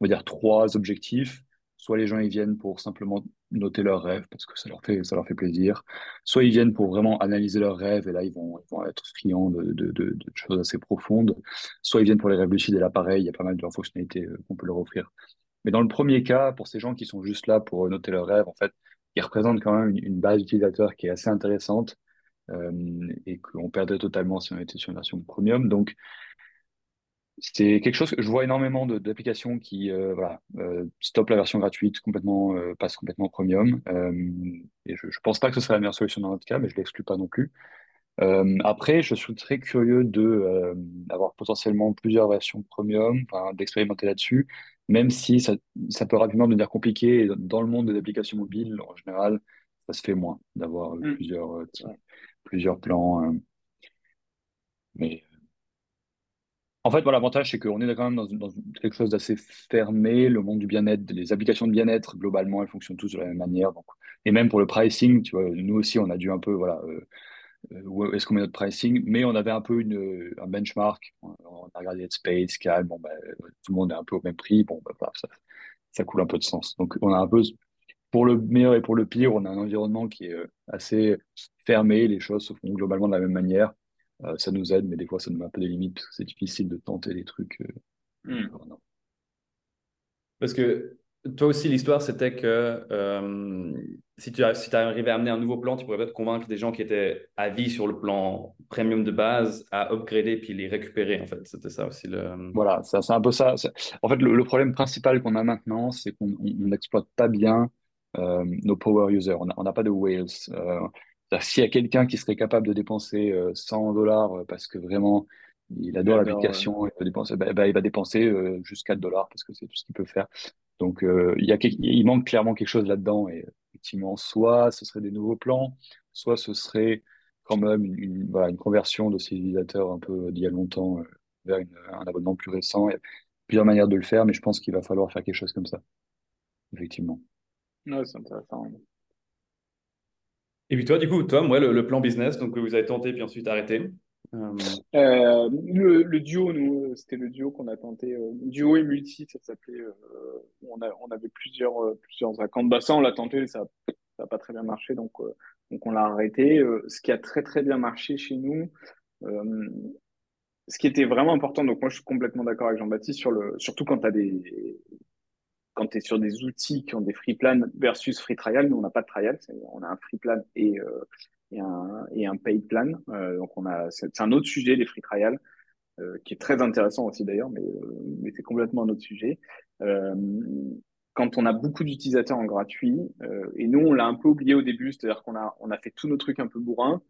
on va dire, trois objectifs. Soit les gens, ils viennent pour simplement noter leurs rêves parce que ça leur fait, plaisir. Soit ils viennent pour vraiment analyser leurs rêves et là, ils vont, être friands de, de choses assez profondes. Soit ils viennent pour les rêves lucides et là, pareil, il y a pas mal de fonctionnalités euh, qu'on peut leur offrir. Mais dans le premier cas, pour ces gens qui sont juste là pour noter leurs rêves, en fait, ils représentent quand même une, base d'utilisateurs qui est assez intéressante euh, et qu'on perdrait totalement si on était sur une version premium. Donc, c'est quelque chose que je vois énormément d'applications qui euh, euh, stoppent la version gratuite, complètement, euh, passent complètement premium. Et je, je pense pas que ce serait la meilleure solution dans notre cas, mais je l'exclus pas non plus. Après, je suis très curieux d'avoir potentiellement plusieurs versions premium, d'expérimenter là-dessus, même si ça, ça peut rapidement devenir compliqué. Dans le monde des applications mobiles, en général, ça se fait moins d'avoir euh, Mm. plusieurs, euh, plusieurs plans. euh. mais en fait, voilà, l'avantage, c'est qu'on est quand même dans, dans quelque chose d'assez fermé. Le monde du bien-être, les applications de bien-être, globalement, elles fonctionnent tous de la même manière. Donc, et même pour le pricing, tu vois, nous aussi, on a dû un peu, voilà, euh, euh, où est-ce qu'on met notre pricing, mais on avait un peu une, un benchmark. On a regardé Headspace, Calm, bon, bah, tout le monde est un peu au même prix. Bon, bah, ça, ça coule un peu de sens. Donc, on a un peu, pour le meilleur et pour le pire, on a un environnement qui est euh, assez fermé. Les choses se font globalement de la même manière. Euh, ça nous aide, mais des fois, ça nous met un peu des limites parce que c'est difficile de tenter des trucs. euh, Mm. non. Parce que toi aussi, l'histoire, c'était que euh, si tu as, si arrivais à amener un nouveau plan, tu pourrais peut-être convaincre des gens qui étaient à vie sur le plan premium de base à upgrader puis les récupérer, en fait. C'était ça aussi le... Voilà, ça, c'est un peu ça. En fait, le, le problème principal qu'on a maintenant, c'est qu'on on- on n'exploite pas bien euh, nos power users. On n'a pas de whales. Euh, S'il y a quelqu'un qui serait capable de dépenser euh, 100 dollars parce que vraiment il adore l'application, il peut dépenser, bah, bah, il va dépenser euh, juste 4 dollars parce que c'est tout ce qu'il peut faire. Donc, euh, il y a, il manque clairement quelque chose là-dedans. Et effectivement, soit ce serait des nouveaux plans, soit ce serait quand même une, voilà, une conversion de ces utilisateurs un peu d'il y a longtemps vers un abonnement plus récent. Il y a plusieurs manières de le faire, mais je pense qu'il va falloir faire quelque chose comme ça, effectivement. Ouais, c'est intéressant. Et puis toi, du coup, Tom, ouais, le, plan business, donc vous avez tenté puis ensuite arrêté. Euh, euh, le, duo, nous, c'était le duo qu'on a tenté. Euh, duo et multi, ça s'appelait. on, on avait plusieurs, plusieurs accounts. Bah, ça, on l'a tenté, ça n'a pas très bien marché, donc, donc on l'a arrêté. ce qui a très très bien marché chez nous, ce qui était vraiment important, donc moi je suis complètement d'accord avec Jean-Baptiste, sur le, surtout quand tu as des, quand tu es sur des outils qui ont des free plans versus free trial, nous on n'a pas de trial, on a un free plan et, euh, et, un, et un paid plan. Euh, donc on a, c'est un autre sujet des free trials euh, qui est très intéressant aussi d'ailleurs, mais, euh, mais c'est complètement un autre sujet. Euh, quand on a beaucoup d'utilisateurs en gratuit, et nous on l'a un peu oublié au début, c'est-à-dire qu'on a, on a fait tous nos trucs un peu bourrins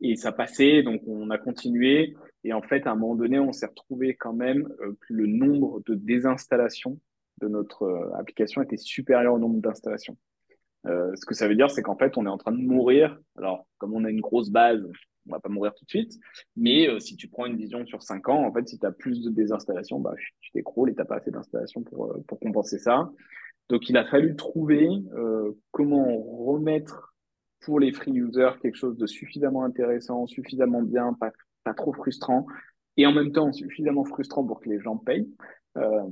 et ça passait, donc on a continué. Et en fait, à un moment donné, on s'est retrouvé quand même que le nombre de désinstallations de notre euh, application était supérieur au nombre d'installations. Euh, ce que ça veut dire, c'est qu'en fait, on est en train de mourir. Alors, comme on a une grosse base, on va pas mourir tout de suite. Mais euh, si tu prends une vision sur 5 ans, en fait, si tu as plus de désinstallations, bah, tu t'écroules et tu n'as pas assez d'installations pour, pour compenser ça. Donc, il a fallu trouver comment remettre pour les free users quelque chose de suffisamment intéressant, suffisamment bien, pas, pas trop frustrant, et en même temps suffisamment frustrant pour que les gens payent. Euh,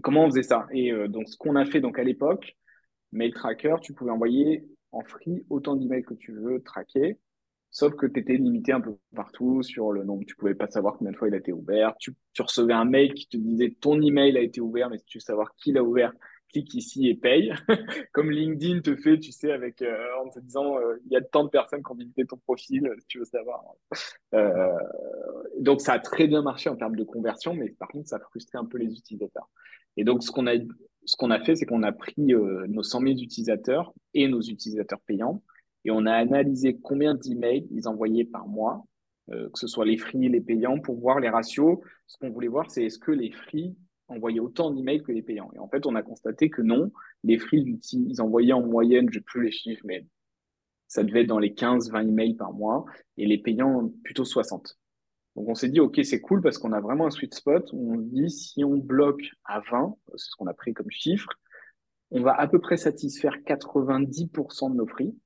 comment on faisait ça? Et euh, donc, ce qu'on a fait donc à l'époque, Mail Tracker, tu pouvais envoyer en free autant d'emails que tu veux traquer, sauf que tu étais limité un peu partout sur le nombre. Tu pouvais pas savoir combien de fois il a été ouvert. Tu, recevais un mail qui te disait ton email a été ouvert, mais si tu veux savoir qui l'a ouvert, clique ici et paye. Comme LinkedIn te fait, tu sais, avec euh, en te disant euh, il y a tant de personnes qui ont visité ton profil, si tu veux savoir. Donc ça a très bien marché en termes de conversion, mais par contre ça a frustré un peu les utilisateurs. Et donc, ce qu'on a, ce qu'on a fait, c'est qu'on a pris euh, nos 100 000 utilisateurs et nos utilisateurs payants et on a analysé combien d'emails ils envoyaient par mois, euh, que ce soit les free, les payants, pour voir les ratios. Ce qu'on voulait voir, c'est est-ce que les free envoyaient autant d'emails que les payants. Et en fait, on a constaté que non. Les free, ils envoyaient en moyenne, je n'ai plus les chiffres, mais ça devait être dans les 15-20 emails par mois, et les payants plutôt 60. Donc on s'est dit, OK, c'est cool parce qu'on a vraiment un sweet spot on dit, si on bloque à 20, c'est ce qu'on a pris comme chiffre, on va à peu près satisfaire 90% de nos prix.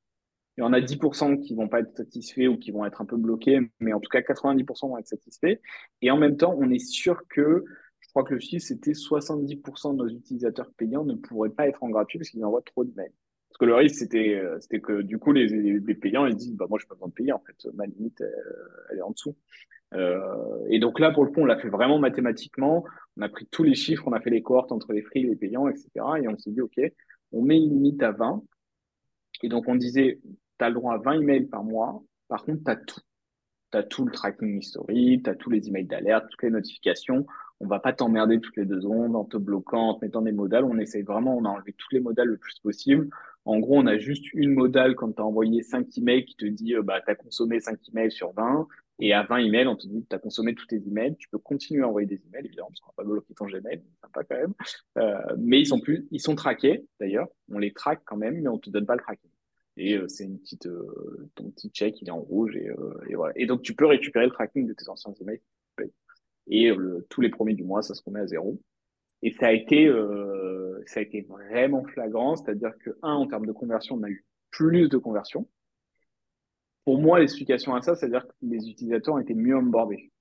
Il y en a 10% qui vont pas être satisfaits ou qui vont être un peu bloqués, mais en tout cas 90% vont être satisfaits. Et en même temps, on est sûr que, je crois que le chiffre, c'était 70% de nos utilisateurs payants ne pourraient pas être en gratuit parce qu'ils envoient trop de mails. Parce que le risque, c'était, euh, c'était que du coup, les, les payants, ils disent, bah, moi, je n'ai pas besoin de payer, en fait, ma limite, elle est en dessous. Euh, et donc là, pour le coup, on l'a fait vraiment mathématiquement. On a pris tous les chiffres, on a fait les cohortes entre les free, les payants, etc. Et on s'est dit, OK, on met une limite à 20. Et donc, on disait, tu as le droit à 20 emails par mois. Par contre, tu as tout. Tu as tout le tracking historique, tu as tous les emails d'alerte, toutes les notifications. On va pas t'emmerder toutes les deux secondes en te bloquant, en te mettant des modales. On essaye vraiment, on a enlevé tous les modales le plus possible. En gros, on a juste une modale quand tu as envoyé 5 emails qui te dit, euh, bah, tu as consommé 5 emails sur 20. Et à 20 emails, on te dit que tu as consommé tous tes emails. Tu peux continuer à envoyer des emails, évidemment, parce qu'on va pas bloquer ton Gmail, sympa quand même. Euh, mais ils sont plus, ils sont traqués, d'ailleurs. On les traque quand même, mais on te donne pas le tracking. Et euh, c'est une petite, euh, ton petit check, il est en rouge et, et, voilà. Et donc tu peux récupérer le tracking de tes anciens emails. Et tous les premiers du mois, ça se remet à zéro. Et ça a été, ça a été vraiment flagrant, c'est-à-dire que un, en termes de conversion, on a eu plus de conversions pour moi, l'explication à ça, c'est-à-dire que les utilisateurs étaient mieux onboardés.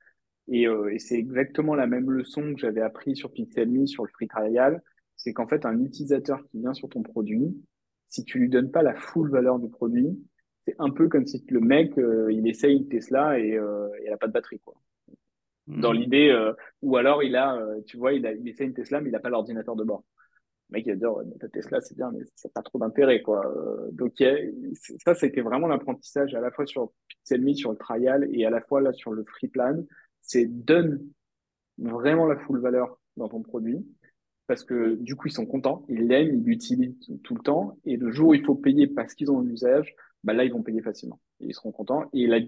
Et, euh, et c'est exactement la même leçon que j'avais appris sur Pixelme, sur le free trial. C'est qu'en fait, un utilisateur qui vient sur ton produit, si tu lui donnes pas la full valeur du produit, c'est un peu comme si le mec, euh, il essaye une Tesla et euh, il a pas de batterie, quoi. Dans mmh. l'idée, euh, ou alors il a, euh, tu vois, il, a, il essaye une Tesla, mais il n'a pas l'ordinateur de bord. Le mec il va dire ta Tesla c'est bien mais ça n'a pas trop d'intérêt quoi. Euh, donc ça c'était vraiment l'apprentissage à la fois sur Pixelme sur le trial et à la fois là sur le free plan. C'est donne vraiment la full valeur dans ton produit parce que du coup ils sont contents ils l'aiment ils l'utilisent tout le temps et le jour où il faut payer parce qu'ils ont l'usage bah là ils vont payer facilement. Et ils seront contents et la,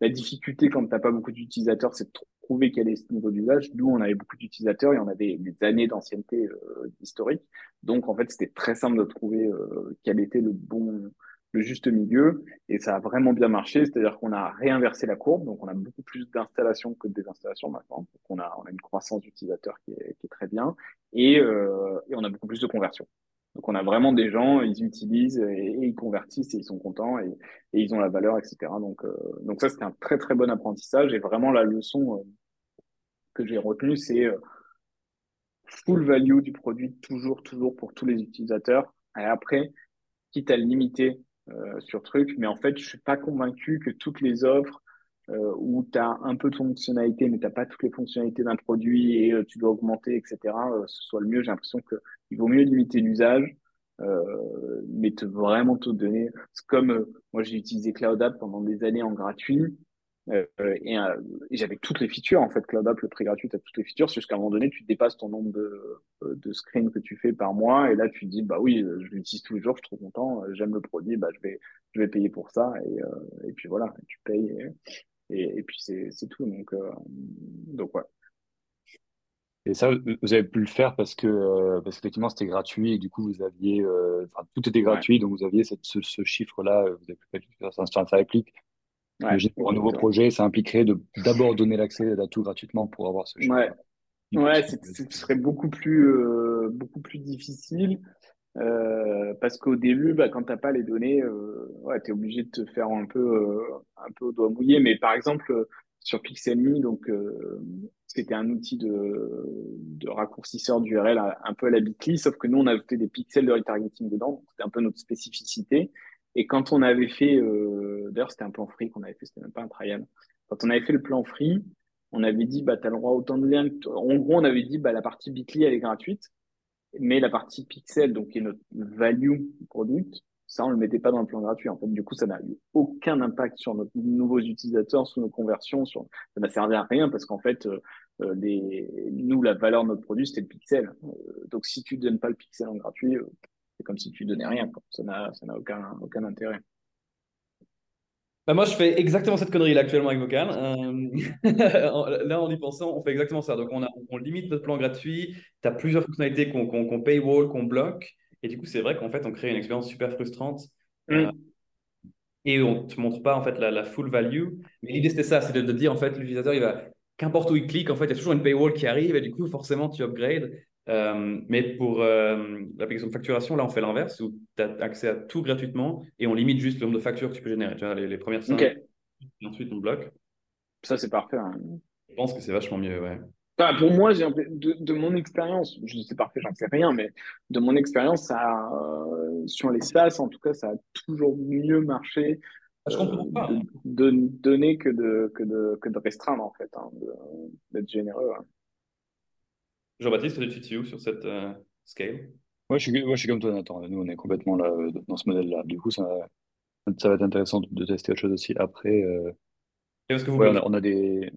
la difficulté quand tu n'as pas beaucoup d'utilisateurs c'est de trouver quel est ce niveau d'usage. Nous, on avait beaucoup d'utilisateurs et on avait des années d'ancienneté euh, historique. Donc, en fait, c'était très simple de trouver euh, quel était le bon, le juste milieu et ça a vraiment bien marché. C'est-à-dire qu'on a réinversé la courbe, donc on a beaucoup plus d'installations que de désinstallations maintenant. Donc on a, une croissance d'utilisateurs qui est, très bien euh, et, on a beaucoup plus de conversions. Donc on a vraiment des gens, ils utilisent et, ils convertissent et ils sont contents et, ils ont la valeur, etc. Donc, euh, ça, c'était un très très bon apprentissage et vraiment la leçon euh, que j'ai retenue, c'est euh, full value du produit toujours, toujours pour tous les utilisateurs. Et après, quitte à limiter euh, sur truc, mais en fait, je suis pas convaincu que toutes les offres euh, où tu as un peu de fonctionnalité, mais tu n'as pas toutes les fonctionnalités d'un produit et euh, tu dois augmenter, etc., euh, ce soit le mieux. J'ai l'impression qu'il vaut mieux limiter l'usage, mais te vraiment te donner. C'est comme moi, j'ai utilisé Cloud App pendant des années en gratuit. Et, j'avais toutes les features en fait Cloud App le prix gratuit tu as toutes les features jusqu'à un moment donné tu dépasses ton nombre de, de screens que tu fais par mois et là tu te dis bah oui je l'utilise tous les jours je suis trop content j'aime le produit bah je vais je vais payer pour ça et, et puis voilà tu payes et, et puis c'est tout. Donc euh, donc ouais. Et ça, vous avez pu le faire parce que euh, parce qu'effectivement c'était gratuit et du coup vous aviez, euh, enfin tout était gratuit, ouais. donc vous aviez cette, ce, ce chiffre-là, vous avez pu faire ça, ça réplique. Ouais, pour un nouveau projet, ça impliquerait de d'abord donner l'accès à tout gratuitement pour avoir ce chiffre. Ouais, ouais ce serait beaucoup plus, euh, beaucoup plus difficile euh, parce qu'au début, bah, quand tu n'as pas les données, euh, ouais, tu es obligé de te faire un peu, euh, un peu au doigt mouillé. Mais par exemple, sur Pixelme, donc c'était un outil de, de raccourcisseur d'URL un peu à la Bitly, sauf que nous, on a ajouté des pixels de retargeting dedans. C'était un peu notre spécificité. Et quand on avait fait, euh, d'ailleurs c'était un plan free qu'on avait fait, c'était même pas un trial. Quand on avait fait le plan free, on avait dit bah t'as le droit autant de liens. En gros, on avait dit bah la partie Bitly elle est gratuite, mais la partie pixel donc qui est notre value product, ça on le mettait pas dans le plan gratuit. En fait, du coup ça n'a eu aucun impact sur nos nouveaux utilisateurs, sur nos conversions, sur ça n'a servi à rien parce qu'en fait euh, les... nous la valeur de notre produit c'était le pixel. Euh, donc si tu donnes pas le pixel en gratuit c'est comme si tu donnais rien. Quoi. Ça n'a, ça n'a aucun, aucun intérêt. Bah moi, je fais exactement cette connerie-là actuellement avec Vocal. Euh... là, en y pensant, on fait exactement ça. Donc, on, a, on limite notre plan gratuit. Tu as plusieurs fonctionnalités qu'on, qu'on, qu'on paywall, qu'on bloque. Et du coup, c'est vrai qu'en fait, on crée une expérience super frustrante. Mm. Euh, et on ne te montre pas en fait la, la full value. Mais l'idée, c'était ça c'est de, de, dire en fait, l'utilisateur, il va, qu'importe où il clique, en fait, il y a toujours une paywall qui arrive. Et du coup, forcément, tu upgrades. Euh, mais pour euh, l'application de facturation, là, on fait l'inverse, où tu as accès à tout gratuitement et on limite juste le nombre de factures que tu peux générer. Tu vois, les, les premières 5, okay. et ensuite on bloque. Ça, c'est parfait. Hein. Je pense que c'est vachement mieux, ouais. Enfin, pour moi, de, de, mon expérience, je sais parfait, j'en sais rien, mais de mon expérience, ça, euh, sur les SaaS, en tout cas, ça a toujours mieux marché. Je comprends pas. De, de, donner que de, que, de, que de restreindre, en fait, hein, d'être généreux. Hein. Jean-Baptiste, tu te où sur cette euh, scale? Moi je, suis, moi, je suis comme toi, Nathan. Nous, on est complètement là, dans ce modèle-là. Du coup, ça, ça va être intéressant de tester autre chose aussi après. Euh... parce que vous ouais, on, a, on, a, des.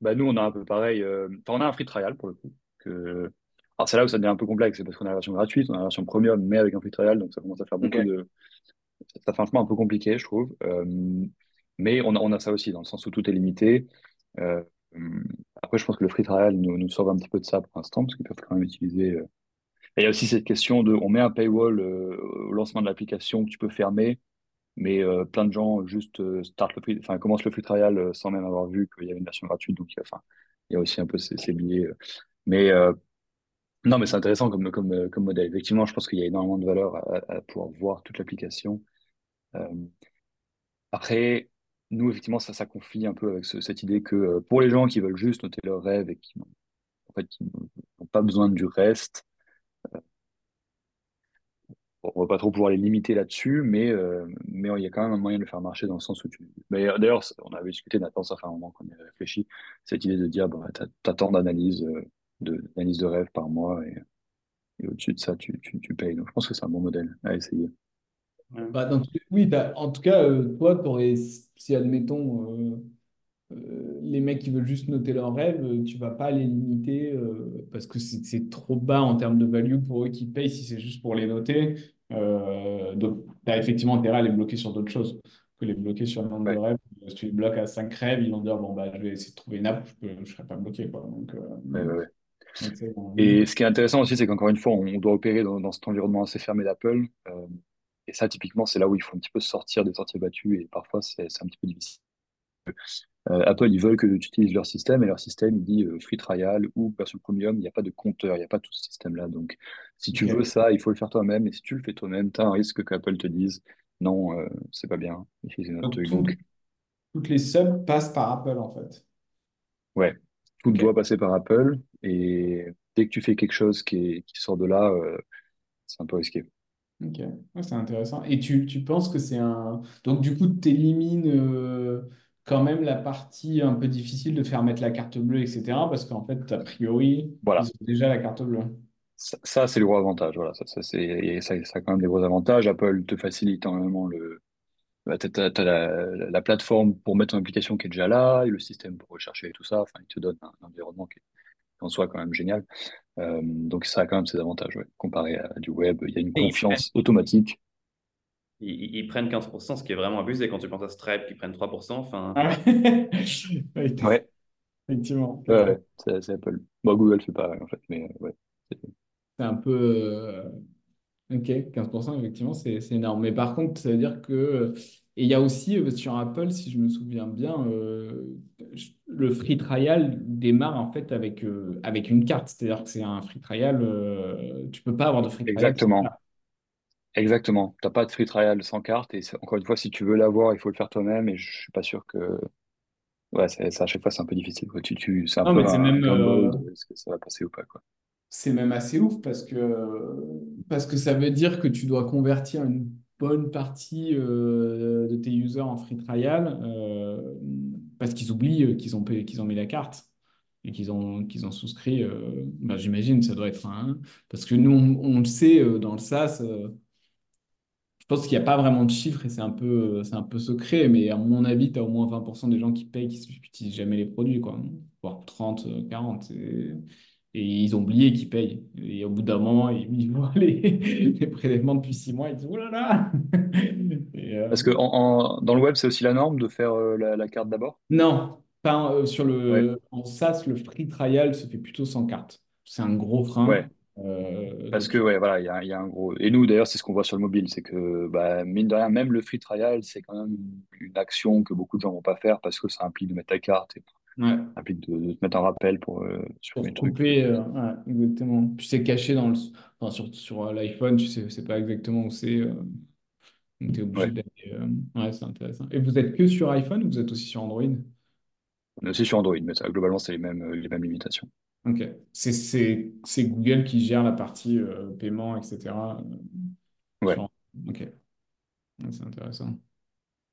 Bah, nous, on a un peu pareil. Euh... Enfin, on a un free trial pour le coup. Que... Alors, c'est là où ça devient un peu complexe. C'est parce qu'on a la version gratuite, on a la version premium, mais avec un free trial. Donc, ça commence à faire beaucoup okay. de. Ça fait un chemin un peu compliqué, je trouve. Euh... Mais on a, on a ça aussi, dans le sens où tout est limité. Après, je pense que le free trial nous, nous sauve un petit peu de ça pour l'instant, parce qu'ils peuvent quand même utiliser. Euh... Il y a aussi cette question de, on met un paywall euh, au lancement de l'application que tu peux fermer, mais euh, plein de gens juste le commencent le free trial sans même avoir vu qu'il y avait une version gratuite. Donc, il y a aussi un peu ces, billets. Mais non, mais c'est intéressant comme, comme, comme modèle. Effectivement, je pense qu'il y a énormément de valeur à pouvoir voir toute l'application. après, nous, effectivement, ça, ça confie un peu avec ce, cette idée que euh, pour les gens qui veulent juste noter leurs rêves et qui en fait, n'ont pas besoin du reste, euh, on va pas trop pouvoir les limiter là-dessus, mais, euh, mais il y a quand même un moyen de le faire marcher dans le sens où tu. D'ailleurs, on avait discuté, Nathan, ça fait un moment qu'on y a réfléchi, cette idée de dire, bah, tu as, tant d'analyses de, d'analyse de rêve par mois et, au-dessus de ça, tu, tu payes. Donc, je pense que c'est un bon modèle à essayer. Bah, oui, en tout cas, euh, toi, si admettons, euh, euh, les mecs qui veulent juste noter leurs rêves, tu vas pas les limiter parce que c'est trop bas en termes de value pour eux qui payent si c'est juste pour les noter. donc, tu as effectivement intérêt à les bloquer sur d'autres choses que les bloquer sur le nombre Ouais. de rêves. Si tu les bloques à 5 rêves, ils vont dire, bon, bah, je vais essayer de trouver une app, je ne serai pas bloqué. Quoi. Donc, Ouais, ouais, ouais. donc, c'est bon. Et ce qui est intéressant aussi, c'est qu'encore une fois, on, on doit opérer dans, dans cet environnement assez fermé d'Apple. Euh, et ça, typiquement, c'est là où il faut un petit peu sortir des sentiers battus et parfois, c'est un petit peu difficile. Euh, Apple, ils veulent que tu utilises leur système et leur système, il dit free trial ou version premium, il n'y a pas de compteur, il n'y a pas tout ce système-là. Donc, si tu veux ça, il faut le faire toi-même. Et si tu le fais toi-même, tu as un risque qu'Apple te dise non, c'est pas bien, Donc, toutes les subs passent par Apple en fait. Ouais, tout doit passer par Apple. Et dès que tu fais quelque chose qui, qui sort de là, c'est un peu risqué. Ok, c'est intéressant. Et tu, tu penses que c'est un... Donc du coup, tu élimines euh, quand même la partie un peu difficile de faire mettre la carte bleue, etc. Parce qu'en fait, a priori, voilà. ils ont déjà la carte bleue. Ça, c'est le gros avantage. Voilà, ça, ça, c'est, ça, ça a quand même des gros avantages. Apple te facilite énormément le... Bah, tu as, la, la, plateforme pour mettre ton application qui est déjà là, et le système pour rechercher et tout ça. Enfin, il te donne un, environnement qui est en soi quand même génial. Euh, donc ça a quand même ses avantages, ouais. comparé à du web. Il y a une confiance automatique. Ils, prennent 15%, ce qui est vraiment abusé quand tu penses à Stripe qui prennent 3%. Enfin... ouais. Effectivement. Ouais, c'est Apple. Bon, Google fait pareil en fait, mais euh, ouais. C'est un peu. Euh, ok, 15%, effectivement, c'est énorme. Mais par contre, ça veut dire que et il y a aussi euh, sur Apple, si je me souviens bien, euh, le free trial démarre en fait avec, euh, avec une carte. C'est-à-dire que c'est un free trial, tu peux pas avoir de free trial. Exactement. Exactement. Tu n'as pas de free trial sans carte. Et encore une fois, si tu veux l'avoir, il faut le faire toi-même. Et je suis pas sûr que. Ouais, ça, à chaque fois, c'est un peu difficile. Tu, tu, c'est un peu un, même, est-ce que ça va passer ou pas, quoi. C'est même assez ouf parce que, parce que ça veut dire que tu dois convertir une bonne partie euh, de tes users en free trial euh, parce qu'ils oublient euh, qu'ils ont, qu'ils ont mis la carte et qu'ils ont, qu'ils ont souscrit. Bah, j'imagine ça doit être un. Parce que nous, on, le sait dans le SaaS. je pense qu'il n'y a pas vraiment de chiffres et c'est un peu, un peu secret, mais à mon avis, tu as au moins 20% des gens qui payent qui n'utilisent jamais les produits, quoi. Voire 30, 40. Et ils ont oublié qu'ils payent. Et au bout d'un moment, ils, voient les, les, prélèvements depuis six mois, ils disent Oh là là euh, Parce que en, dans le web, c'est aussi la norme de faire euh, la, carte d'abord? Non, pas euh, sur le, en SaaS, le free trial se fait plutôt sans carte. C'est un gros frein. Ouais. Parce que, ouais, voilà, il y, y a, un gros. Et nous, d'ailleurs, c'est ce qu'on voit sur le mobile c'est que, bah, mine de rien, même le free trial, c'est quand même une action que beaucoup de gens vont pas faire parce que ça implique de mettre ta carte. Et Ouais. implique de, te mettre un rappel pour euh, sur les trucs. Euh, ouais, exactement. Puis c'est caché dans le, enfin, sur, sur euh, l'iPhone, tu sais, sais pas exactement où c'est. donc tu es obligé d'aller. ouais, c'est intéressant. Et vous êtes que sur iPhone ou vous êtes aussi sur Android? On est aussi sur Android, mais ça, globalement, c'est les mêmes, les mêmes limitations. Ok. C'est Google qui gère la partie paiement, etc. Ouais. Ok. c'est intéressant.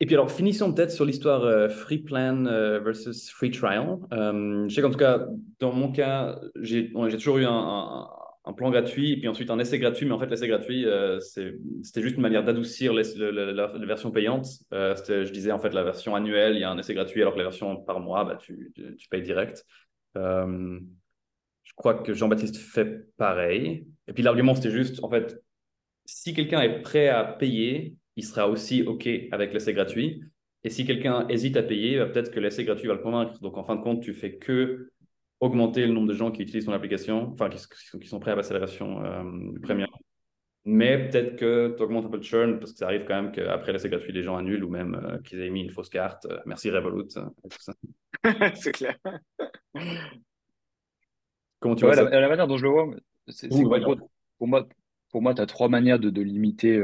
Et puis alors, finissons peut-être sur l'histoire euh, free plan euh, versus free trial. Euh, je sais qu'en tout cas, dans mon cas, j'ai toujours eu un, plan gratuit et puis ensuite un essai gratuit, mais en fait, l'essai gratuit, c'était juste une manière d'adoucir la, version payante. je disais en fait la version annuelle, il y a un essai gratuit, alors que la version par mois, bah, tu payes direct. je crois que Jean-Baptiste fait pareil. Et puis l'argument, c'était juste, en fait, si quelqu'un est prêt à payer, il sera aussi OK avec l'essai gratuit. Et si quelqu'un hésite à payer, bah, peut-être que l'essai gratuit va le convaincre. Donc, en fin de compte, tu fais que augmenter le nombre de gens qui utilisent ton application, enfin, qui, sont prêts à passer à la version euh, premium. Mais peut-être que tu augmentes un peu le churn parce que ça arrive quand même qu'après l'essai gratuit, les gens annulent ou même euh, qu'ils aient mis une fausse carte. Euh, merci Revolut. c'est clair. Comment tu vois la, la, manière dont je le vois, c'est pour moi, pour moi, tu as trois manières de, limiter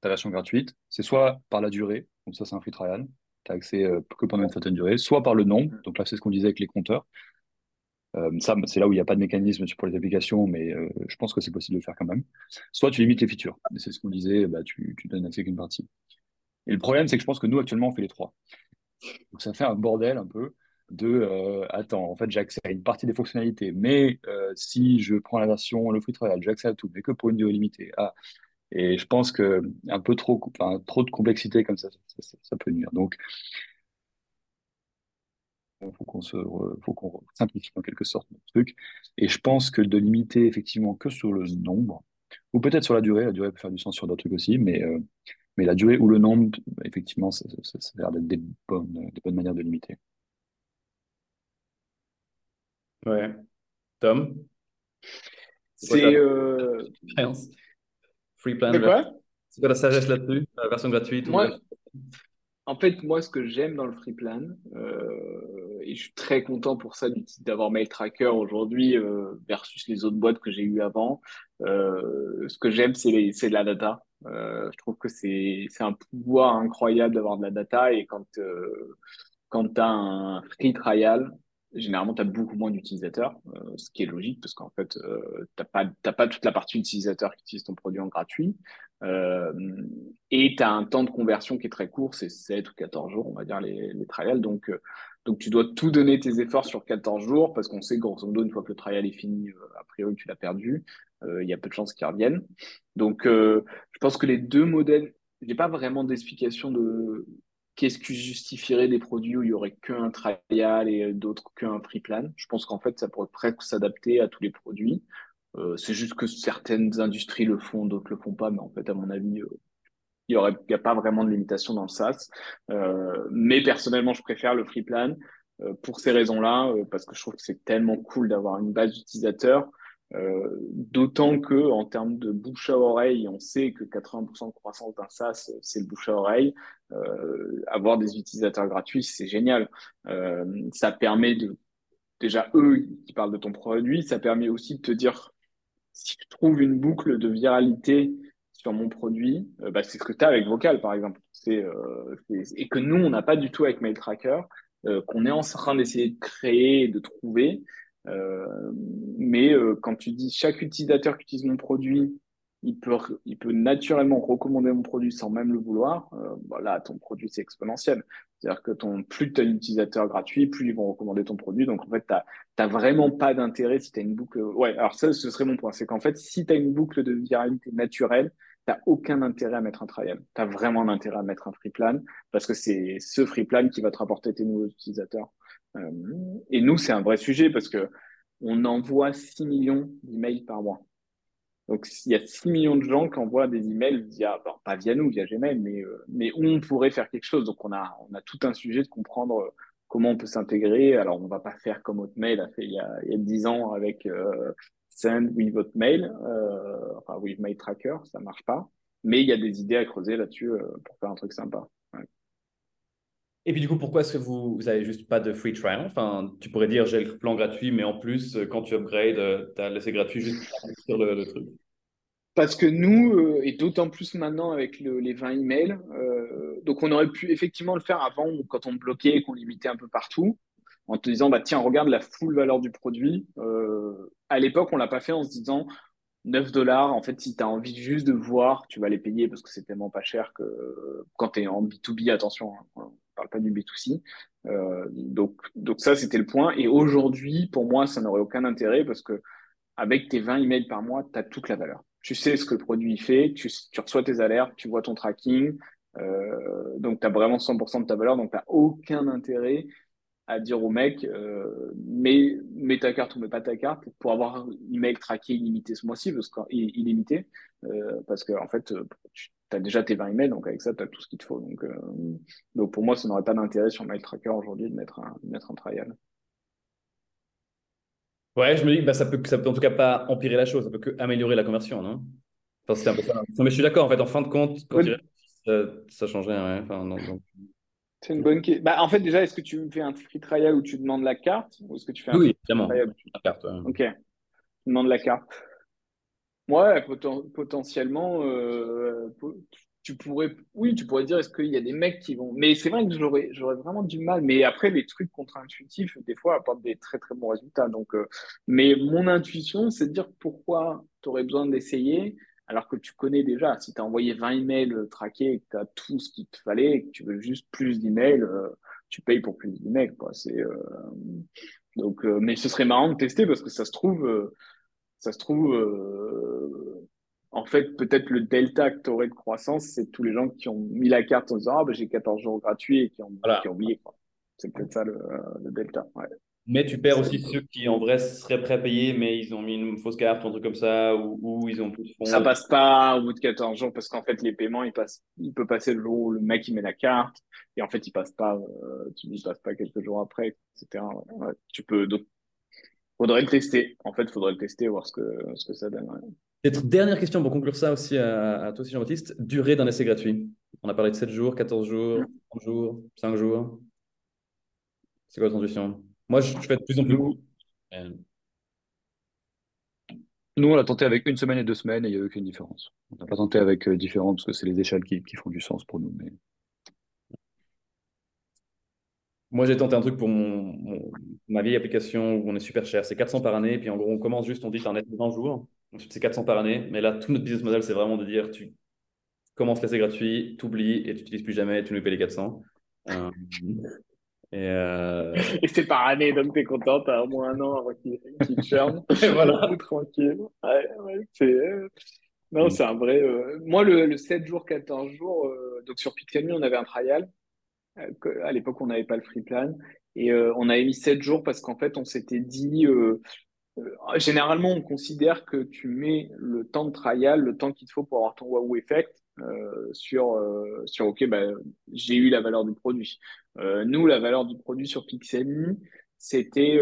ta version gratuite, c'est soit par la durée, donc ça c'est un free trial, tu as accès euh, que pendant une certaine durée, soit par le nombre, donc là c'est ce qu'on disait avec les compteurs. Euh, ça, c'est là où il n'y a pas de mécanisme pour les applications, mais euh, je pense que c'est possible de le faire quand même. Soit tu limites les features, c'est ce qu'on disait, bah, tu, tu donnes accès qu'une partie. Et le problème, c'est que je pense que nous, actuellement, on fait les trois. Donc ça fait un bordel un peu de attends, en fait, j'ai accès à une partie des fonctionnalités, mais si je prends la version, le free trial, j'ai accès à tout, mais que pour une durée limitée. Ah, et je pense que un peu trop, enfin, trop de complexité comme ça, ça, peut nuire. Donc, il faut qu'on simplifie en quelque sorte le truc. Et je pense que de limiter effectivement que sur le nombre, ou peut-être sur la durée, la durée peut faire du sens sur d'autres trucs aussi, mais, euh, mais la durée ou le nombre, effectivement, ça, ça, ça a l'air d'être des bonnes, des bonnes manières de limiter. Ouais. Tom? C'est. Euh... Free plan. quoi? C'est quoi la sagesse là-dessus La version gratuite Moi, la- En fait, moi, ce que j'aime dans le free plan, euh, et je suis très content pour ça d'avoir Mail Tracker aujourd'hui euh, versus les autres boîtes que j'ai eues avant, euh, ce que j'aime, c'est de la data. Euh, je trouve que c'est c'est un pouvoir incroyable d'avoir de la data et quand euh, quand tu as un free trial, généralement, tu as beaucoup moins d'utilisateurs, euh, ce qui est logique parce qu'en fait, euh, tu n'as pas, pas toute la partie utilisateur qui utilise ton produit en gratuit. Euh, et tu as un temps de conversion qui est très court, c'est 7 ou 14 jours, on va dire, les, les trials. Donc, euh, donc, tu dois tout donner tes efforts sur 14 jours parce qu'on sait grosso modo, une fois que le trial est fini, euh, a priori, tu l'as perdu. Euh, Il y a peu de chances qu'il revienne. Donc, je pense que les deux modèles, j'ai pas vraiment d'explication de qu'est-ce qui justifierait des produits où il y aurait qu'un trial et d'autres qu'un free plan? Je pense qu'en fait, ça pourrait presque s'adapter à tous les produits. Euh, c'est juste que certaines industries le font, d'autres le font pas, mais en fait, à mon avis, euh, il y aurait, il y a pas vraiment de limitation dans le SaaS. Euh, mais personnellement, je préfère le free plan euh, pour ces raisons-là, euh, parce que je trouve que c'est tellement cool d'avoir une base d'utilisateurs. Euh, d'autant que en termes de bouche à oreille, on sait que 80% de croissance d'un SaaS, c'est le bouche à oreille. Euh, avoir des utilisateurs gratuits, c'est génial. Euh, ça permet de déjà eux qui parlent de ton produit, ça permet aussi de te dire si tu trouves une boucle de viralité sur mon produit, euh, bah, c'est ce que tu as avec Vocal, par exemple. C'est, euh, c'est- et que nous, on n'a pas du tout avec MailTracker, euh, qu'on est en train d'essayer de créer de trouver. Euh, mais euh, quand tu dis chaque utilisateur qui utilise mon produit, il peut, il peut naturellement recommander mon produit sans même le vouloir, euh, voilà, ton produit, c'est exponentiel. C'est-à-dire que ton, plus tu as d'utilisateurs gratuits, plus ils vont recommander ton produit. Donc, en fait, tu t'as vraiment pas d'intérêt si tu as une boucle. Ouais, alors ça, ce serait mon point. C'est qu'en fait, si tu une boucle de viralité naturelle, tu aucun intérêt à mettre un trial. Tu as vraiment un intérêt à mettre un free plan parce que c'est ce free plan qui va te rapporter tes nouveaux utilisateurs. Euh, et nous, c'est un vrai sujet parce que on envoie 6 millions d'emails par mois. Donc, il y a 6 millions de gens qui envoient des emails via, pas via nous, via Gmail, mais, euh, mais on pourrait faire quelque chose. Donc, on a, on a tout un sujet de comprendre euh, comment on peut s'intégrer. Alors, on va pas faire comme Hotmail a fait il y a, il y a 10 ans avec euh, Send with Hotmail, euh, enfin with Mail Tracker, ça marche pas. Mais il y a des idées à creuser là-dessus euh, pour faire un truc sympa. Et puis du coup, pourquoi est-ce que vous vous avez juste pas de free trial? Enfin, tu pourrais dire j'ai le plan gratuit, mais en plus, euh, quand tu upgrades, tu as laissé gratuit juste sur le, le truc. Parce que nous, euh, et d'autant plus maintenant avec le, les 20 emails, euh, donc on aurait pu effectivement le faire avant quand on bloquait et qu'on limitait un peu partout, en te disant bah tiens regarde la full valeur du produit. Euh, à l'époque on l'a pas fait en se disant 9 dollars, en fait si tu as envie juste de voir, tu vas les payer parce que c'est tellement pas cher que quand tu es en B2B, attention, hein, parle pas du B2C. Euh, donc, donc ça c'était le point. Et aujourd'hui pour moi ça n'aurait aucun intérêt parce que avec tes 20 emails par mois, tu as toute la valeur tu sais ce que le produit fait, tu, reçois tes alertes, tu vois ton tracking, euh, donc tu as vraiment 100% de ta valeur, donc tu n'as aucun intérêt à dire au mec, euh, mets, ta carte ou mets pas ta carte pour avoir email traqué illimité ce mois-ci, parce que, illimité, parce que en fait, tu as déjà tes 20 emails, donc avec ça, tu as tout ce qu'il te faut. Donc, euh, donc pour moi, ça n'aurait pas d'intérêt sur Mail Tracker aujourd'hui de mettre un, de mettre un trial. Ouais, je me dis que bah, ça peut, ça peut en tout cas pas empirer la chose, ça peut que améliorer la conversion, non? Enfin, c'est un peu ça. Non, mais je suis d'accord, en fait, en fin de compte, quand Oui. ça, ça changeait. Ouais. Enfin, donc... C'est une bonne question. Bah, en fait, déjà, est-ce que tu fais un free trial où tu demandes la carte ou est-ce que tu fais un Oui, free évidemment. trial où tu- La carte, ouais. Ok, tu demandes la carte. Ouais, poten- potentiellement, euh, tu pourrais, oui, tu pourrais dire, est-ce qu'il y a des mecs qui vont. Mais c'est vrai que j'aurais, j'aurais vraiment du mal. Mais après, les trucs contre-intuitifs, des fois, apportent des très très bons résultats. Donc, euh, mais mon intuition, c'est de dire pourquoi tu aurais besoin d'essayer alors que tu connais déjà. Si tu as envoyé 20 emails euh, traqués et que tu as tout ce qu'il te fallait et que tu veux juste plus d'emails, tu payes pour plus d'emails. C'est, donc, mais ce serait marrant de tester parce que ça se trouve, ça se trouve, euh, en fait, peut-être le delta que tu aurais de croissance, c'est tous les gens qui ont mis la carte en disant Ah, ben, j'ai 14 jours gratuits et qui ont, Voilà. qui ont oublié. C'est peut-être ça le, le delta. Ouais. Mais tu perds aussi ceux qui, en vrai, seraient prêts à payer, mais ils ont mis une fausse carte ou un truc comme ça, ou, ou ils ont plus de fonds. Ça passe pas au bout de 14 jours parce qu'en fait, les paiements, ils passent, il peut passer le jour où le mec il met la carte et en fait, il passe pas, euh, tu passe pas quelques jours après, etc. Ouais, tu peux, donc, faudrait le tester. En fait, faudrait le tester, voir ce que, ce que ça donne. ouais. Peut-être dernière question pour conclure ça aussi à, toi aussi, Jean-Baptiste. Durée d'un essai gratuit. On a parlé de 7 jours, 14 jours, 30 jours, 5 jours. C'est quoi ton intuition? Moi, je, fais de plus en plus. Nous, on l'a tenté avec une semaine et deux semaines et il n'y a eu aucune différence. On n'a pas tenté avec euh, différents parce que c'est les échelles qui, qui, font du sens pour nous. Mais... Moi, j'ai tenté un truc pour mon, ma vieille application où on est super cher. C'est 400 par année. Puis en gros, on commence juste, on dit un net de 20 jours. Ensuite, c'est 400 par année. Mais là, tout notre business model, c'est vraiment de dire tu commences l'essai gratuit, tu oublies et tu n'utilises plus jamais, tu nous payes les 400. Euh, euh, et, c'est par année, donc tu es content, tu as au moins un an avant qu'il churn. voilà. tranquille. c'est... Euh, non, mm. c'est un vrai. Moi, le, 7 jours, 14 jours, donc sur Pixelme, on avait un trial. À l'époque, on n'avait pas le free plan. Et on avait mis 7 jours parce qu'en fait, on s'était dit euh, généralement, on considère que tu mets le temps de trial, le temps qu'il te faut pour avoir ton wow effect euh, sur, euh, sur OK, bah, j'ai eu la valeur du produit. nous, la valeur du produit sur Pixelme, c'était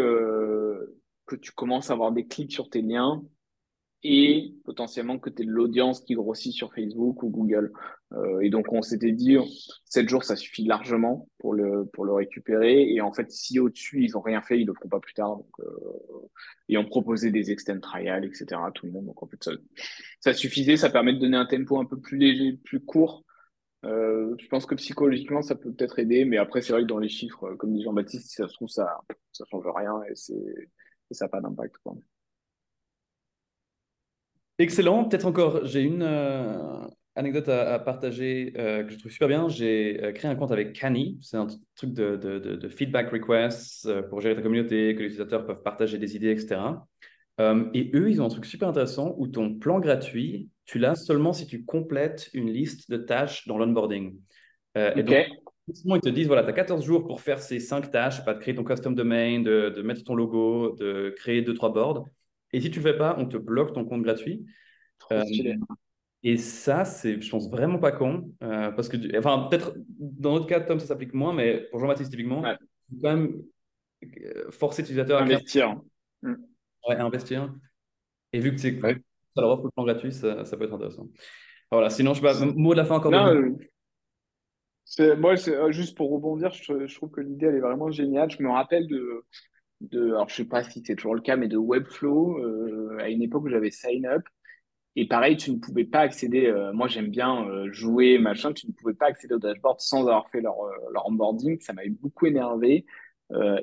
que tu commences à avoir des clics sur tes liens, et potentiellement que tu de l'audience qui grossit sur Facebook ou Google. Euh, et donc, on s'était dit, 7 jours, ça suffit largement pour le, pour le récupérer. Et en fait, si au-dessus, ils n'ont rien fait, ils ne le feront pas plus tard. Donc, euh, et on proposait des extend trials, etc. à tout le monde. Donc, en fait, ça, ça suffisait. Ça permet de donner un tempo un peu plus léger, plus court. Euh, je pense que psychologiquement, ça peut peut-être aider. Mais après, c'est vrai que dans les chiffres, comme dit Jean-Baptiste, si ça se trouve, ça ça change rien et, et ça n'a pas d'impact. Excellent. Peut-être encore, j'ai une euh, anecdote à, partager euh, que je trouve super bien. J'ai euh, créé un compte avec Canny. C'est un truc de, de, feedback requests pour gérer ta communauté, que les utilisateurs peuvent partager des idées, etc. et eux, ils ont un truc super intéressant où ton plan gratuit, tu l'as seulement si tu complètes une liste de tâches dans l'onboarding. Et donc, ils te disent, voilà, tu as 14 jours pour faire ces 5 tâches, pas de créer ton custom domain, de, de mettre ton logo, de créer 2-3 boards. Et si tu ne le fais pas, on te bloque ton compte gratuit. Euh, et ça, c'est, je pense, vraiment pas con. Euh, parce que, enfin, peut-être dans notre cas, Tom, ça s'applique moins, mais pour Jean-Baptiste, typiquement, il faut quand même euh, forcer l'utilisateur à investir. Mm. Ouais, à investir. Et vu que c'est ça leur offre le plan gratuit, ça, ça, peut être intéressant. Voilà, sinon, je sais pas, mot de la fin encore. Non, c'est, moi, c'est, juste pour rebondir, je, je trouve que l'idée, elle est vraiment géniale. Je me rappelle de, de, alors je sais pas si c'est toujours le cas, mais de Webflow euh, à une époque où j'avais Sign Up. Et pareil, tu ne pouvais pas accéder. Euh, moi, j'aime bien euh, jouer, machin. Tu ne pouvais pas accéder au dashboard sans avoir fait leur, leur onboarding. Ça m'avait beaucoup énervé.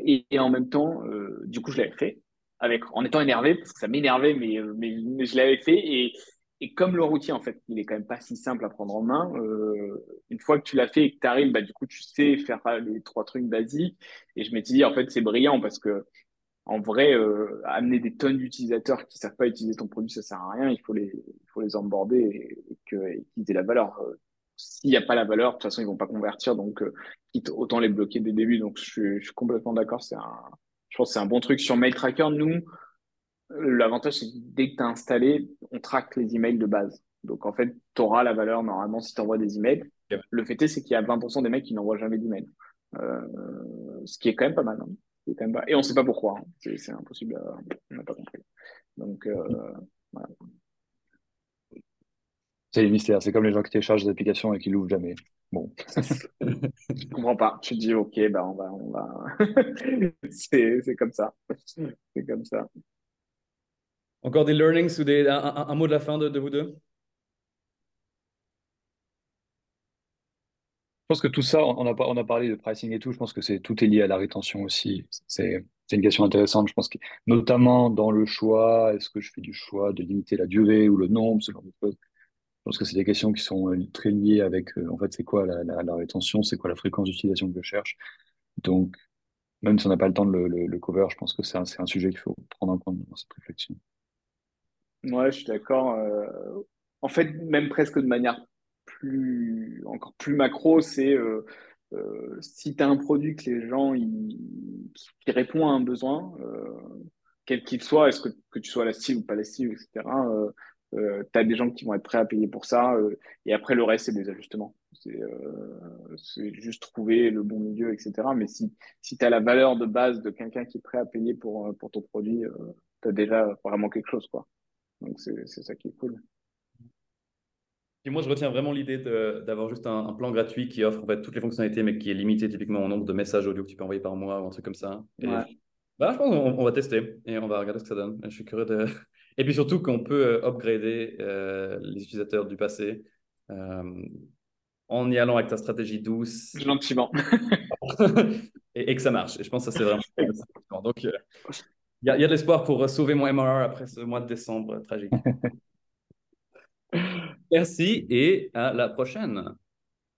Et, et, en même temps, du coup, je l'avais fait avec en étant énervé parce que ça m'énervait, mais, mais, mais, je l'avais fait. Et, et comme leur outil, en fait, il est quand même pas si simple à prendre en main. Euh, une fois que tu l'as fait et que tu arrives, bah, du coup, tu sais faire les trois trucs basiques. Et je m'étais dit, en fait, c'est brillant parce que, en vrai, euh, amener des tonnes d'utilisateurs qui savent pas utiliser ton produit, ça sert à rien. Il faut les, il faut les emborder et, qu'ils aient la valeur. Euh, s'il n'y a pas la valeur, de toute façon, ils vont pas convertir. Donc, euh, quitte autant les bloquer dès le début. Donc, je, je suis complètement d'accord. C'est un, je pense que c'est un bon truc sur MailTracker. Nous, L'avantage, c'est que dès que tu as installé, on traque les emails de base. Donc, en fait, tu auras la valeur normalement si tu envoies des emails. Le fait est, c'est qu'il y a 20% des mecs qui n'envoient jamais d'emails. Euh, ce qui est quand même pas mal. Hein. Quand même pas... Et on ne sait pas pourquoi. Hein. C'est impossible. On n'a pas compris. Donc, euh, voilà. C'est les mystères. C'est comme les gens qui téléchargent des applications et qui l'ouvrent jamais. Bon. Je comprends pas. Tu te dis, OK, bah, on va. On va... c'est comme ça. C'est comme ça. Encore des learnings ou un, mot de la fin de, vous deux? Je pense que tout ça, on a, a parlé de pricing et tout, je pense que tout est lié à la rétention aussi. C'est une question intéressante, je pense que notamment dans le choix, est-ce que je fais du choix de limiter la durée ou le nombre, ce genre de choses? Je pense que c'est des questions qui sont euh, très liées avec, euh, en fait, c'est quoi la, rétention, c'est quoi la fréquence d'utilisation que je cherche? Donc, même si on n'a pas le temps de le, le, cover, je pense que c'est un sujet qu'il faut prendre en compte dans cette réflexion. Ouais, je suis d'accord. Euh, en fait, même presque de manière plus, encore plus macro, c'est euh, euh, si tu as un produit que les gens, qui répond à un besoin, quel qu'il soit, est-ce que, que tu sois la cible ou pas la cible, etc., tu as des gens qui vont être prêts à payer pour ça. et après, le reste, c'est des ajustements. C'est juste trouver le bon milieu, etc. Mais si, si tu as la valeur de base de quelqu'un qui est prêt à payer pour, pour ton produit, tu as déjà vraiment quelque chose, quoi. Donc, c'est ça qui est cool. Et moi, je retiens vraiment l'idée d'avoir juste un, plan gratuit qui offre en fait, toutes les fonctionnalités, mais qui est limité typiquement au nombre de messages audio que tu peux envoyer par mois ou un truc comme ça. Et bah, je pense qu'on va tester et on va regarder ce que ça donne. Je suis curieux de. Et puis surtout qu'on peut euh, upgrader euh, les utilisateurs du passé euh, en y allant avec ta stratégie douce. Gentiment. et, et, que ça marche. Et je pense que ça, c'est vraiment. Donc, il y, a, y a de l'espoir pour sauver mon MRR après ce mois de décembre tragique. Merci et à la prochaine.